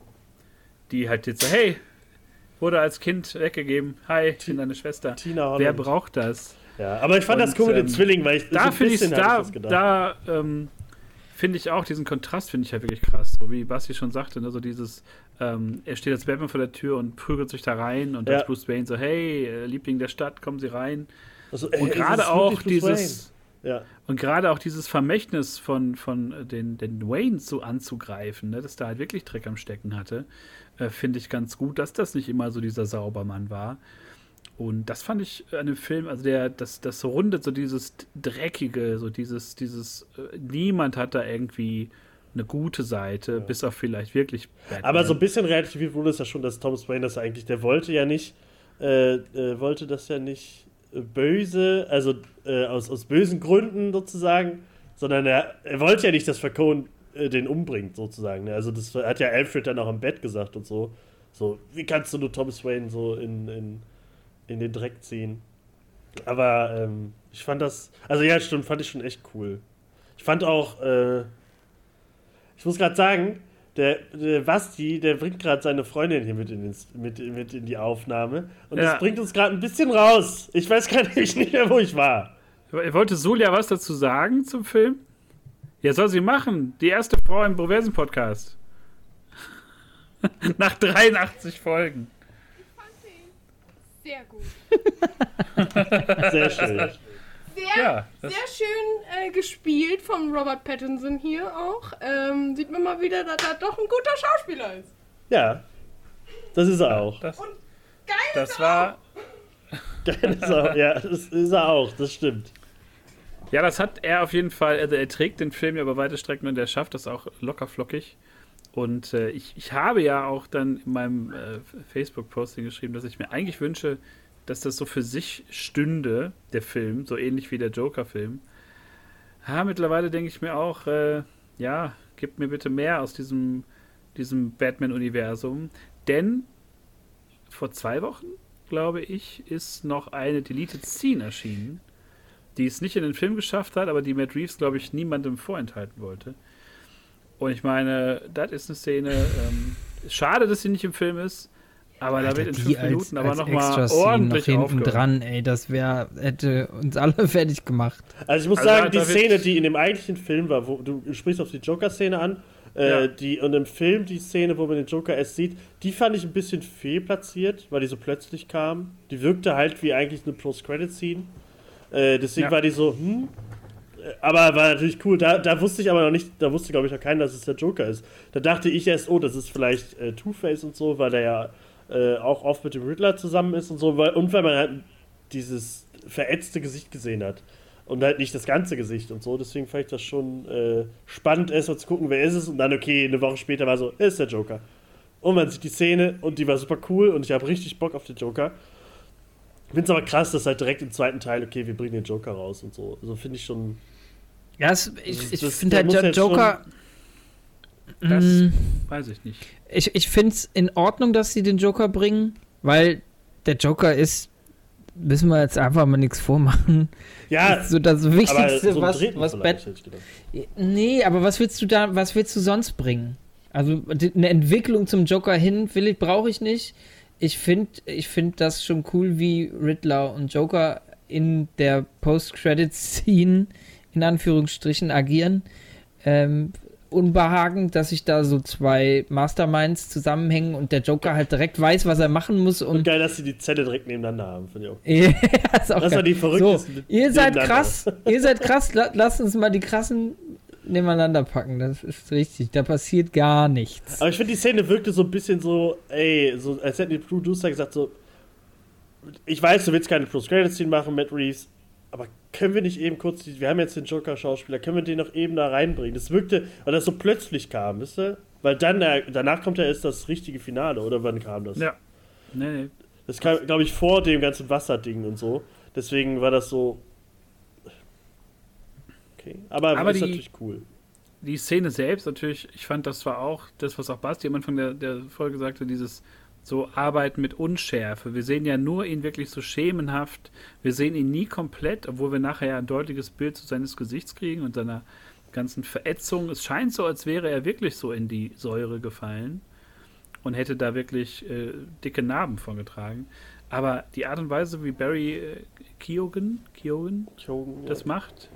die halt jetzt so, hey, wurde als Kind weggegeben, hi, ich bin deine Schwester. Tina Holland. Wer braucht das? Ja, aber ich fand das Und, cool mit den ähm, Zwillingen, weil ich Da so finde ich, da, das da ähm, finde ich auch diesen Kontrast finde ich ja wirklich krass. So wie Basti schon sagte, ne, so dieses, ähm, er steht als Batman vor der Tür und prügelt sich da rein und Ja. als Bruce Wayne so, hey, äh, Liebling der Stadt, kommen Sie rein. Also, ey, Und gerade auch dieses? Ja. und gerade auch dieses Vermächtnis von, von äh, den, den Waynes so anzugreifen, ne, dass da halt wirklich Dreck am Stecken hatte, äh, finde ich ganz gut, dass das nicht immer so dieser Saubermann war. Und das fand ich an dem Film, also der, das, das rundet so dieses Dreckige, so dieses, dieses, äh, niemand hat da irgendwie eine gute Seite, bis auf vielleicht wirklich Batman. Aber so ein bisschen relativiert wurde es ja schon, dass Thomas Wayne das eigentlich, der wollte ja nicht, äh, äh, wollte das ja nicht böse, also äh, aus, aus bösen Gründen sozusagen, sondern er, er wollte ja nicht, dass Falcone äh, den umbringt sozusagen. ne? Also das hat ja Alfred dann auch am Bett gesagt und so. So, wie kannst du nur Thomas Wayne so in, in, in den Dreck ziehen? Aber ähm, ich fand das, also ja, stimmt, fand ich schon echt cool. Ich fand auch, äh, ich muss gerade sagen, der, der Basti, der bringt gerade seine Freundin hier mit in, den, mit, mit in die Aufnahme. Und Ja. das bringt uns gerade ein bisschen raus. Ich weiß gar nicht mehr, wo ich war. Wollte Julia was dazu sagen zum Film? Ja, soll sie machen. Die erste Frau im Proversen-Podcast. Nach 83 Folgen. Sehr gut. Sehr schön. Sehr, Ja, sehr schön äh, gespielt von Robert Pattinson hier auch. Ähm, sieht man mal wieder, dass er doch ein guter Schauspieler ist. Ja, das ist er auch. Das, Geil das ist er war. Geil ist er auch. Ja, das ist er auch, das stimmt. Ja, das hat er auf jeden Fall. Also er trägt den Film ja über weite Strecken und er schafft das auch locker flockig. Und äh, ich, ich habe ja auch dann in meinem äh, Facebook-Posting geschrieben, dass ich mir eigentlich wünsche, dass das so für sich stünde, der Film, so ähnlich wie der Joker-Film. Ja, mittlerweile denke ich mir auch, äh, ja, gib mir bitte mehr aus diesem, diesem Batman-Universum. Denn vor zwei Wochen, glaube ich, ist noch eine Deleted Scene erschienen, die es nicht in den Film geschafft hat, aber die Matt Reeves, glaube ich, niemandem vorenthalten wollte. Und ich meine, das ist eine Szene, ähm, schade, dass sie nicht im Film ist, Aber da Alter, wird in fünf als- Minuten aber nochmal ordentlich noch hinten aufgehört. dran, ey, das wäre, hätte uns alle fertig gemacht. Also ich muss Also sagen, da- die da Szene, die in dem eigentlichen Film war, wo du sprichst auf die Joker-Szene an, äh, Ja. die und im Film die Szene, wo man den Joker erst sieht, die fand ich ein bisschen fehlplatziert, weil die so plötzlich kam. Die wirkte halt wie eigentlich eine Post-Credit-Scene. Äh, deswegen Ja. war die so, hm. Aber war natürlich cool. Da, da wusste ich aber noch nicht, da wusste glaube ich noch keiner, dass es der Joker ist. Da dachte ich erst, oh, das ist vielleicht äh, Two-Face und so, weil der ja äh, auch oft mit dem Riddler zusammen ist und so, weil, und weil man halt dieses verätzte Gesicht gesehen hat. Und halt nicht das ganze Gesicht und so. Deswegen fand ich das schon äh, spannend, erstmal zu gucken, wer ist es. Und dann, okay, eine Woche später war so, ist der Joker. Und man sieht die Szene und die war super cool und ich habe richtig Bock auf den Joker. Ich finde es aber krass, dass halt direkt im zweiten Teil, okay, wir bringen den Joker raus und so. Also finde ich schon. Ja, es, ich, Das- ich das- finde halt der jetzt Joker. Das Mm, weiß ich nicht. ich ich finde es in Ordnung, dass sie den Joker bringen, weil der Joker ist, müssen wir jetzt einfach mal nichts vormachen. Ja, ist so das aber Wichtigste, so was, was Bat. Nee, aber was willst du da, was willst du sonst bringen? Also eine Entwicklung zum Joker hin, will ich, brauche ich nicht. Ich finde ich find das schon cool, wie Riddler und Joker in der Post-Credit-Scene in Anführungsstrichen agieren. Ähm, Unbehagen, dass sich da so zwei Masterminds zusammenhängen und der Joker halt direkt weiß, was er machen muss Und und geil, dass sie die Zelle direkt nebeneinander haben, finde ich auch. ja, ist auch Das geil. war die So, verrücktesten. ihr seid krass, ihr seid krass, la lasst uns mal die krassen nebeneinander packen, das ist richtig, da passiert gar nichts. Aber ich finde, die Szene wirkte so ein bisschen so, ey, so, als hätten die Producer gesagt, so, ich weiß, du willst keine Post-Credit-Scene machen, Matt Reeves, aber können wir nicht eben kurz, die, wir haben jetzt den Joker-Schauspieler, können wir den noch eben da reinbringen? Das wirkte, weil das so plötzlich kam, wisst ihr? Weil dann, äh, danach kommt ja erst das richtige Finale, oder wann kam das? Ja. Nee, nee. Das kam, glaube ich, vor dem ganzen Wasserding und so. Deswegen war das so. Okay. Aber, Aber ist die- natürlich cool. die Szene selbst natürlich, ich fand das war auch das, was auch Basti am Anfang der, der Folge sagte, dieses so Arbeiten mit Unschärfe. Wir sehen ja nur ihn wirklich so schemenhaft. Wir sehen ihn nie komplett, obwohl wir nachher ja ein deutliches Bild zu seines Gesichts kriegen und seiner ganzen Verätzung. Es scheint so, als wäre er wirklich so in die Säure gefallen und hätte da wirklich äh, dicke Narben von getragen. Aber die Art und Weise, wie Barry äh, Keoghan, Keoghan ja. das macht.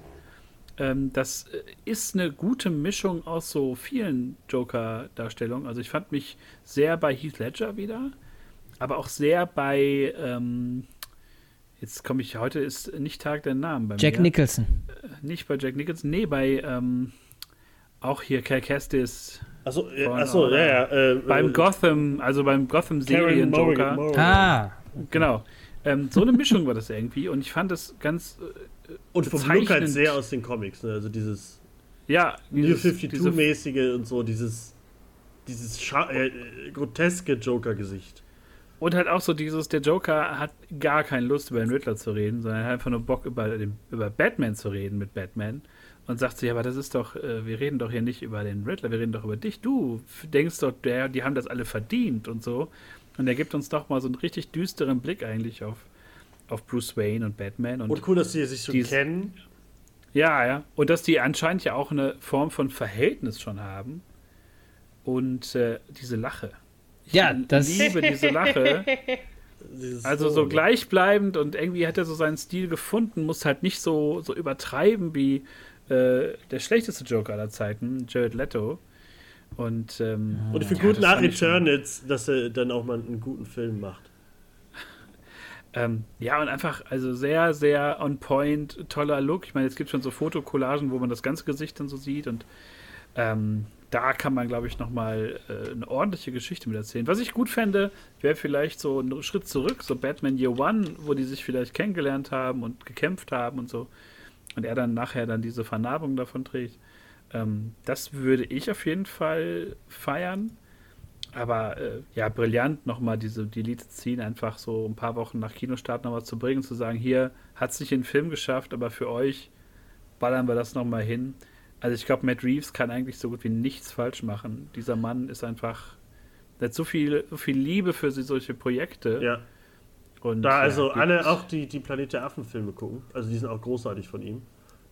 Ähm, das äh, ist eine gute Mischung aus so vielen Joker-Darstellungen. Also ich fand mich sehr bei Heath Ledger wieder, aber auch sehr bei, ähm, jetzt komme ich, heute ist nicht Tag der Namen bei Jack mir. Nicholson. Nicht bei Jack Nicholson, nee, bei ähm, auch hier Cal Kestis, Achso, äh, achso ja, ja. Äh, beim äh, Gotham, also beim Gotham-Serien-Joker. Ah, Genau. Ähm, so eine Mischung war das irgendwie und ich fand es ganz, äh, Und vom Look halt sehr aus den Comics, ne? Also dieses ja, New dieses- diese 52-mäßige und so, dieses, dieses scha- äh, groteske Joker-Gesicht. Und halt auch so dieses, der Joker hat gar keine Lust, über den Riddler zu reden, sondern hat einfach nur Bock, über, den, über Batman zu reden mit Batman. Und sagt sich, aber das ist doch, äh, wir reden doch hier nicht über den Riddler, wir reden doch über dich. Du denkst doch, der, die haben das alle verdient und so. Und er gibt uns doch mal so einen richtig düsteren Blick eigentlich auf, auf Bruce Wayne und Batman. Und, Und cool, dass die sich so Dies- kennen. ja, ja. Und dass die anscheinend ja auch eine Form von Verhältnis schon haben. Und äh, diese Lache. Ich Ja, das- liebe diese Lache. Also so gleichbleibend und irgendwie hat er so seinen Stil gefunden, muss halt nicht so, so übertreiben wie äh, der schlechteste Joker aller Zeiten, Jared Leto. Und, ähm, Und ich finde ja, gut nach Eternals, dass er dann auch mal einen guten Film macht. Ähm, ja, und einfach, also sehr, sehr on point, toller Look. Ich meine, es gibt schon so Fotokollagen, wo man das ganze Gesicht dann so sieht und ähm, da kann man, glaube ich, nochmal äh, eine ordentliche Geschichte mit erzählen. Was ich gut fände, wäre vielleicht so ein Schritt zurück, so Batman Year One, wo die sich vielleicht kennengelernt haben und gekämpft haben und so. Und er dann nachher dann diese Vernarbung davon trägt. Ähm, das würde ich auf jeden Fall feiern. Aber äh, ja, brillant nochmal diese Deleted Scene einfach so ein paar Wochen nach Kinostart nochmal zu bringen, zu sagen, hier hat es nicht in den Film geschafft, aber für euch ballern wir das nochmal hin. Also ich glaube, Matt Reeves kann eigentlich so gut wie nichts falsch machen. Dieser Mann ist einfach, der hat so viel, so viel Liebe für solche Projekte. Ja. Und, Da ja, also gibt- alle auch die, die Planet der Affen-Filme gucken. Also die sind auch großartig von ihm.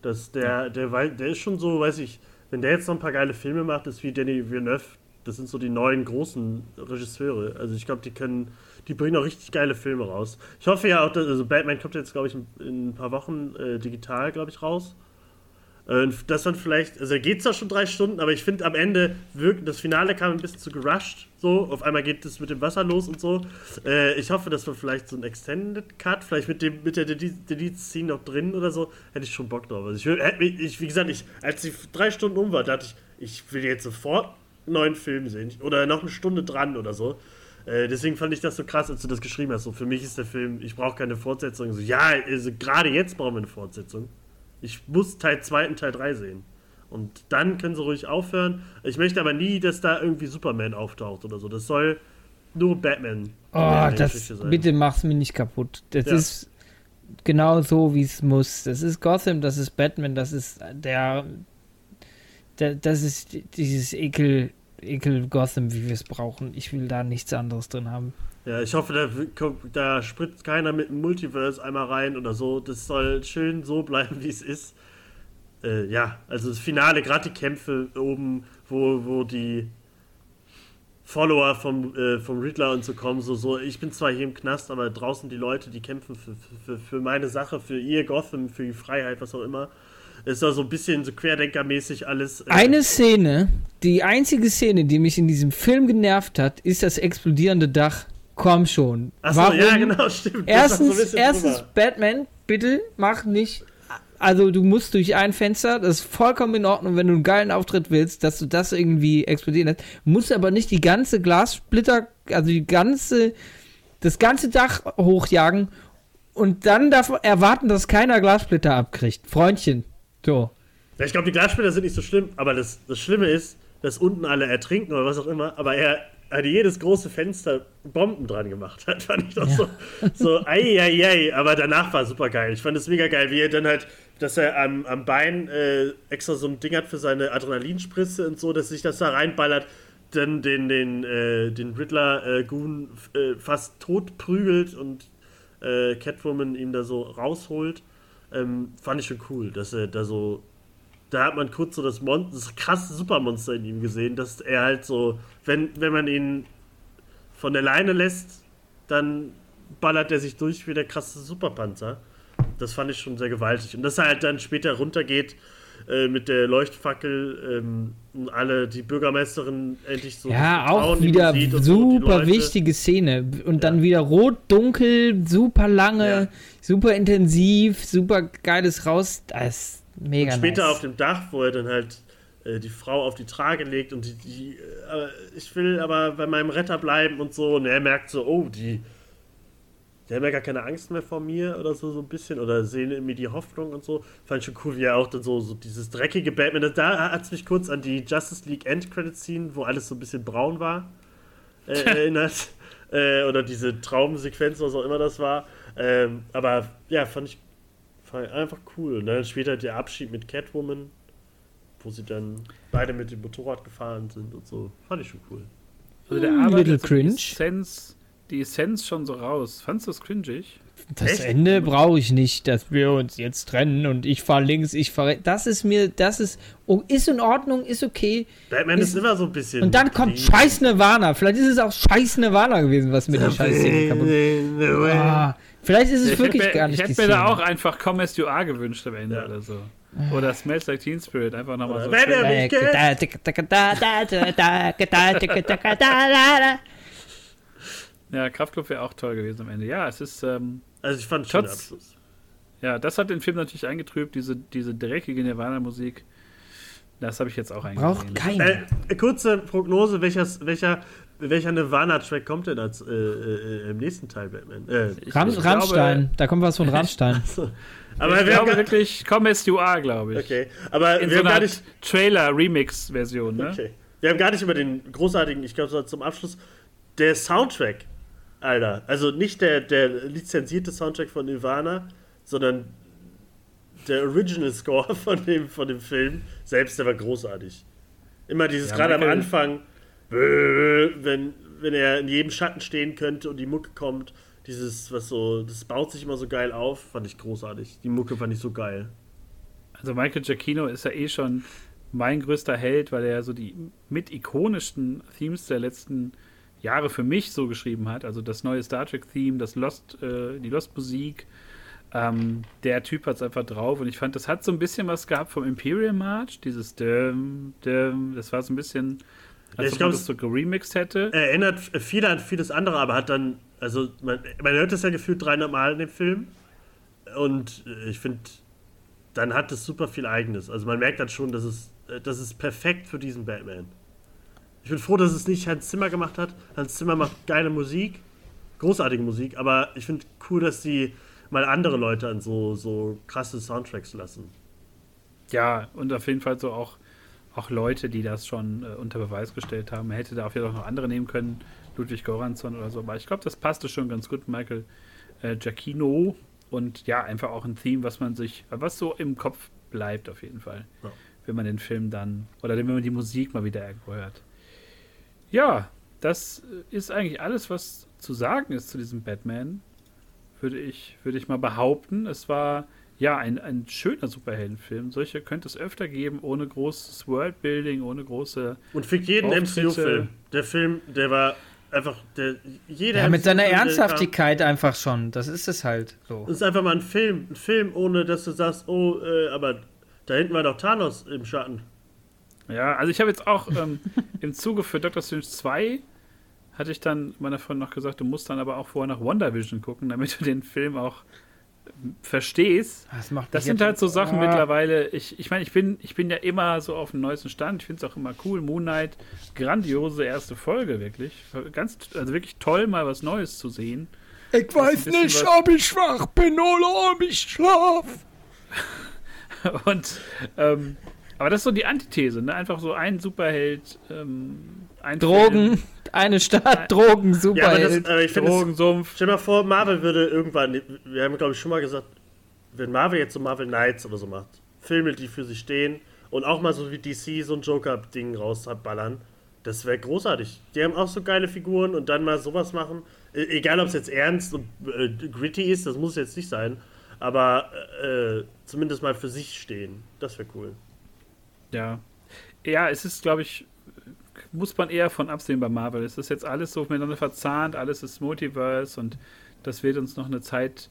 Das, der, der, wei- der ist schon so, weiß ich, wenn der jetzt noch ein paar geile Filme macht, ist wie Danny Villeneuve das sind so die neuen großen Regisseure. Also ich glaube, die können, die bringen auch richtig geile Filme raus. Ich hoffe ja auch, dass, also Batman kommt jetzt, glaube ich, in, in, ein paar Wochen äh, digital, glaube ich, raus. Äh, das dann vielleicht, also geht zwar schon drei Stunden, aber ich finde am Ende wirkt, das Finale kam ein bisschen zu gerusht, so, auf einmal geht es mit dem Wasser los und so. Äh, ich hoffe, dass wir vielleicht so ein Extended Cut, vielleicht mit dem, mit der Delete-Scene noch drin oder so, hätte ich schon Bock drauf. Also ich, ich, wie gesagt, ich, als die drei Stunden um war, dachte ich, ich will jetzt sofort einen neuen Film sehen. Oder noch eine Stunde dran oder so. Äh, deswegen fand ich das so krass, als du das geschrieben hast. So, für mich ist der Film, ich brauche keine Fortsetzung. So, ja, also gerade jetzt brauchen wir eine Fortsetzung. Ich muss Teil 2 und Teil 3 sehen. Und dann können sie ruhig aufhören. Ich möchte aber nie, dass da irgendwie Superman auftaucht oder so. Das soll nur Batman. Oh, das, bitte mach's mir nicht kaputt. Das ja. ist genau so, wie es muss. Das ist Gotham, das ist Batman, das ist der, der das ist dieses Ekel, Ekel Gotham, wie wir es brauchen. Ich will da nichts anderes drin haben. Ja, ich hoffe, da, da spritzt keiner mit dem Multiverse einmal rein oder so. Das soll schön so bleiben, wie es ist. Äh, ja, also das Finale, gerade die Kämpfe oben, wo, wo die Follower vom, äh, vom Riddler und so kommen, so, so, ich bin zwar hier im Knast, aber draußen die Leute, die kämpfen für, für, für meine Sache, für ihr Gotham, für die Freiheit, was auch immer. Es war so ein bisschen so querdenkermäßig alles. Äh Eine Szene, die einzige Szene, die mich in diesem Film genervt hat, ist das explodierende Dach komm schon. Achso, ja, genau, stimmt. Erstens, so erstens Batman, bitte mach nicht. Also du musst durch ein Fenster, das ist vollkommen in Ordnung, wenn du einen geilen Auftritt willst, dass du das irgendwie explodieren lässt. Musst aber nicht die ganze Glassplitter, also die ganze, das ganze Dach hochjagen und dann davon erwarten, dass keiner Glassplitter abkriegt. Freundchen. So. Ja, ich glaube, die Glassplitter sind nicht so schlimm, aber das, das Schlimme ist, dass unten alle ertrinken oder was auch immer, aber er hat jedes große Fenster Bomben dran gemacht hat, fand ich doch ja. so, so ei, ei, ei, aber danach war super geil. Ich fand es mega geil, wie er dann halt, dass er am, am Bein äh, extra so ein Ding hat für seine Adrenalinspritze und so, dass sich das da reinballert, dann den, den, äh, den Riddler äh, Goon äh, fast tot prügelt und äh, Catwoman ihm da so rausholt. Ähm, fand ich schon cool, dass er da so da hat man kurz so das, Mon das krasse Supermonster in ihm gesehen, dass er halt so, wenn, wenn man ihn von der Leine lässt, dann ballert er sich durch wie der krasse Superpanzer. Das fand ich schon sehr gewaltig. Und dass er halt dann später runtergeht äh, mit der Leuchtfackel ähm, und alle, die Bürgermeisterin endlich so. Ja, auch wieder super so, wichtige Szene. Und ja. dann wieder rot, dunkel, super lange, ja. super intensiv, super geiles Raus. Das Mega und später nice. auf dem Dach, wo er dann halt äh, die Frau auf die Trage legt und die, die äh, ich will aber bei meinem Retter bleiben und so. Und er merkt so, oh, die, die haben ja gar keine Angst mehr vor mir oder so, so ein bisschen. Oder sehen in mir die Hoffnung und so. Fand ich schon cool, wie er auch dann so, so dieses dreckige Batman. Da hat es mich kurz an die Justice League End-Credit-Scene, wo alles so ein bisschen braun war, äh, erinnert. Äh, oder diese Traumsequenz, was auch immer das war. Ähm, aber ja, fand ich einfach cool. Und dann später der Abschied mit Catwoman, wo sie dann beide mit dem Motorrad gefahren sind und so. Fand ich schon cool. Also der arbeitet Little cringe. Essenz, die Essenz schon so raus. Fandest du das cringig? Das Echt? Ende brauche ich nicht, dass wir uns jetzt trennen und ich fahre links, ich fahre. Das ist mir, das ist, oh, ist in Ordnung, ist okay. Batman ist, ist immer so ein bisschen. Und dann kommt Scheiß Nirvana. Vielleicht ist es auch Scheiß Nirvana gewesen, was mit der Scheiße kaputt. Ah, Vielleicht ist es ich wirklich hätte, gar nicht Ich hätte mir da auch einfach Come As You Are gewünscht am Ende ja. oder so. Oder Smells Like Teen Spirit, einfach nochmal so. Ja, Kraftclub wäre auch toll gewesen am Ende. Ja, es ist. Ähm, also, ich fand schon Abschluss. Ja, das hat den Film natürlich eingetrübt, diese, diese dreckige Nirvana-Musik. Das habe ich jetzt auch eingesehen. Braucht keiner. Äh, kurze Prognose: welcher, welcher welcher Nirvana-Track kommt denn als, äh, äh, im nächsten Teil Batman? Äh, Ram ich Rammstein, glaube, da kommt was von Rammstein. Aber ich wir glaube wirklich You Are, glaube ich. Okay, aber In wir so haben gar nicht Trailer-Remix-Version, ne? Okay. Wir haben gar nicht über den großartigen, ich glaube, zum Abschluss, der Soundtrack, Alter. Also nicht der, der lizenzierte Soundtrack von Nirvana, sondern der Original Score von dem, von dem Film. Selbst der war großartig. Immer dieses, ja, gerade am Anfang, wenn, wenn er in jedem Schatten stehen könnte und die Mucke kommt. Dieses, was so, das baut sich immer so geil auf, fand ich großartig. Die Mucke fand ich so geil. Also Michael Giacchino ist ja eh schon mein größter Held, weil er so die mit ikonischsten Themes der letzten Jahre für mich so geschrieben hat. Also das neue Star Trek-Theme, das Lost, äh, die Lost-Musik. Ähm, der Typ hat es einfach drauf und ich fand, das hat so ein bisschen was gehabt vom Imperial March, dieses Dum, Dum, das war so ein bisschen, als ich ob glaub, man das so geremixed hätte. Erinnert viel an vieles andere, aber hat dann, also man, man hört das ja gefühlt 300 Mal in dem Film und äh, ich finde, dann hat es super viel Eigenes. Also man merkt dann schon, dass es, äh, das ist perfekt für diesen Batman. Ich bin froh, dass es nicht Hans Zimmer gemacht hat. Hans Zimmer macht geile Musik, großartige Musik, aber ich finde cool, dass sie mal andere Leute an so, so krasse Soundtracks lassen. Ja, und auf jeden Fall so auch, auch Leute, die das schon äh, unter Beweis gestellt haben. Er hätte da auf jeden Fall noch andere nehmen können, Ludwig Goransson oder so, aber ich glaube, das passte schon ganz gut, Michael äh, Giacchino. Und ja, einfach auch ein Theme, was man sich, was so im Kopf bleibt auf jeden Fall. Ja. Wenn man den Film dann, oder wenn man die Musik mal wieder hört. Ja, das ist eigentlich alles, was zu sagen ist zu diesem Batman. Würde ich, würde ich mal behaupten. Es war ja ein, ein schöner Superheldenfilm. Solche könnte es öfter geben, ohne großes Worldbuilding, ohne große. Und für jeden. MCU-Film. Der Film, der war einfach, der, jeder Ja, mit seiner Ernsthaftigkeit einfach schon. Das ist es halt so. kam- Das ist einfach mal ein Film, ein Film, ohne dass du sagst, oh, äh, aber da hinten war doch Thanos im Schatten. Ja, also ich habe jetzt auch ähm, im Zuge für Doctor Strange 2 hatte ich dann meiner Freundin noch gesagt, du musst dann aber auch vorher nach WandaVision gucken, damit du den Film auch ähm, verstehst. Das, Das sind halt so Sachen Ah. mittlerweile. Ich, ich meine, ich bin, ich bin ja immer so auf dem neuesten Stand. Ich finde es auch immer cool. Moon Knight, grandiose erste Folge, wirklich. Ganz, also wirklich toll, mal was Neues zu sehen. Ich weiß nicht, ob ich schwach bin oder ob ich schlaf. Und, ähm, aber das ist so die Antithese, ne? Einfach so ein Superheld, ähm, ein Film, Drogen, eine Stadt, Drogen, Ja, aber, das, Superheld. aber ich finde, es- Drogensumpf. stell dir mal vor, Marvel würde irgendwann, wir haben glaube ich schon mal gesagt, wenn Marvel jetzt so Marvel Knights oder so macht, Filme, die für sich stehen und auch mal so wie DC so ein Joker-Ding rausballern, das wäre großartig. Die haben auch so geile Figuren und dann mal sowas machen. E egal, ob es jetzt ernst und äh, gritty ist, das muss jetzt nicht sein, aber äh, zumindest mal für sich stehen. Das wäre cool. Ja. Ja, es ist, glaube ich, muss man eher von absehen bei Marvel. Es ist jetzt alles so miteinander verzahnt, alles ist Multiverse und das wird uns noch eine Zeit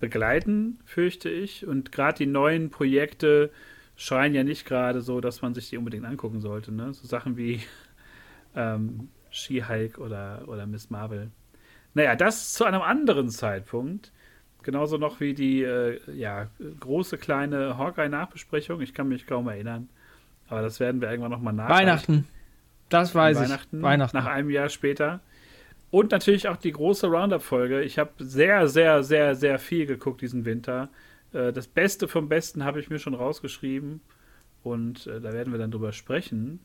begleiten, fürchte ich. Und gerade die neuen Projekte scheinen ja nicht gerade so, dass man sich die unbedingt angucken sollte. Ne? So Sachen wie ähm, She-Hulk oder, oder Miss Marvel. Naja, das zu einem anderen Zeitpunkt. Genauso noch wie die äh, ja, große kleine Hawkeye-Nachbesprechung. Ich kann mich kaum erinnern. Aber das werden wir irgendwann nochmal nach. Weihnachten. Das weiß Weihnachten, ich. Weihnachten. Nach einem Jahr später. Und natürlich auch die große Roundup-Folge. Ich habe sehr, sehr, sehr, sehr viel geguckt diesen Winter. Äh, Das Beste vom Besten habe ich mir schon rausgeschrieben. Und äh, da werden wir dann drüber sprechen.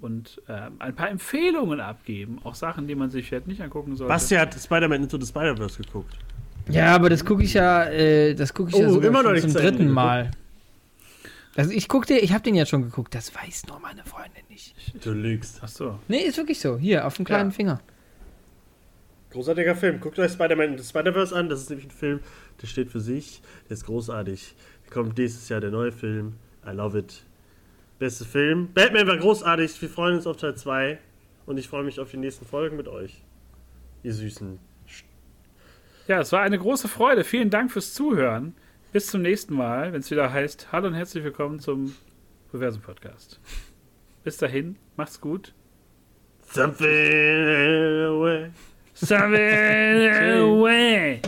Und äh, ein paar Empfehlungen abgeben. Auch Sachen, die man sich vielleicht nicht angucken sollte. Basti hat Spider-Man Into the Spider-Verse geguckt. Ja, aber das gucke ich ja, äh, das gucke ich ja Oh, sogar immer noch zum dritten geguckt. Also ich guck dir, ich habe den ja schon geguckt. Das weiß nur meine Freundin nicht. Du lügst. Ach so. Nee, ist wirklich so. Hier, auf dem kleinen Ja. Finger. Großartiger Film. Guckt euch Spider-Man Spider-Verse an. Das ist nämlich ein Film, der steht für sich. Der ist großartig. Kommt dieses Jahr der neue Film. I love it. Beste Film. Batman war großartig. Wir freuen uns auf Teil 2. Und ich freue mich auf die nächsten Folgen mit euch. Ihr Süßen. Ja, es war eine große Freude. Vielen Dank fürs Zuhören. Bis zum nächsten Mal, wenn es wieder heißt, hallo und herzlich willkommen zum Reversum Podcast. Bis dahin, macht's gut. Something away. Something away.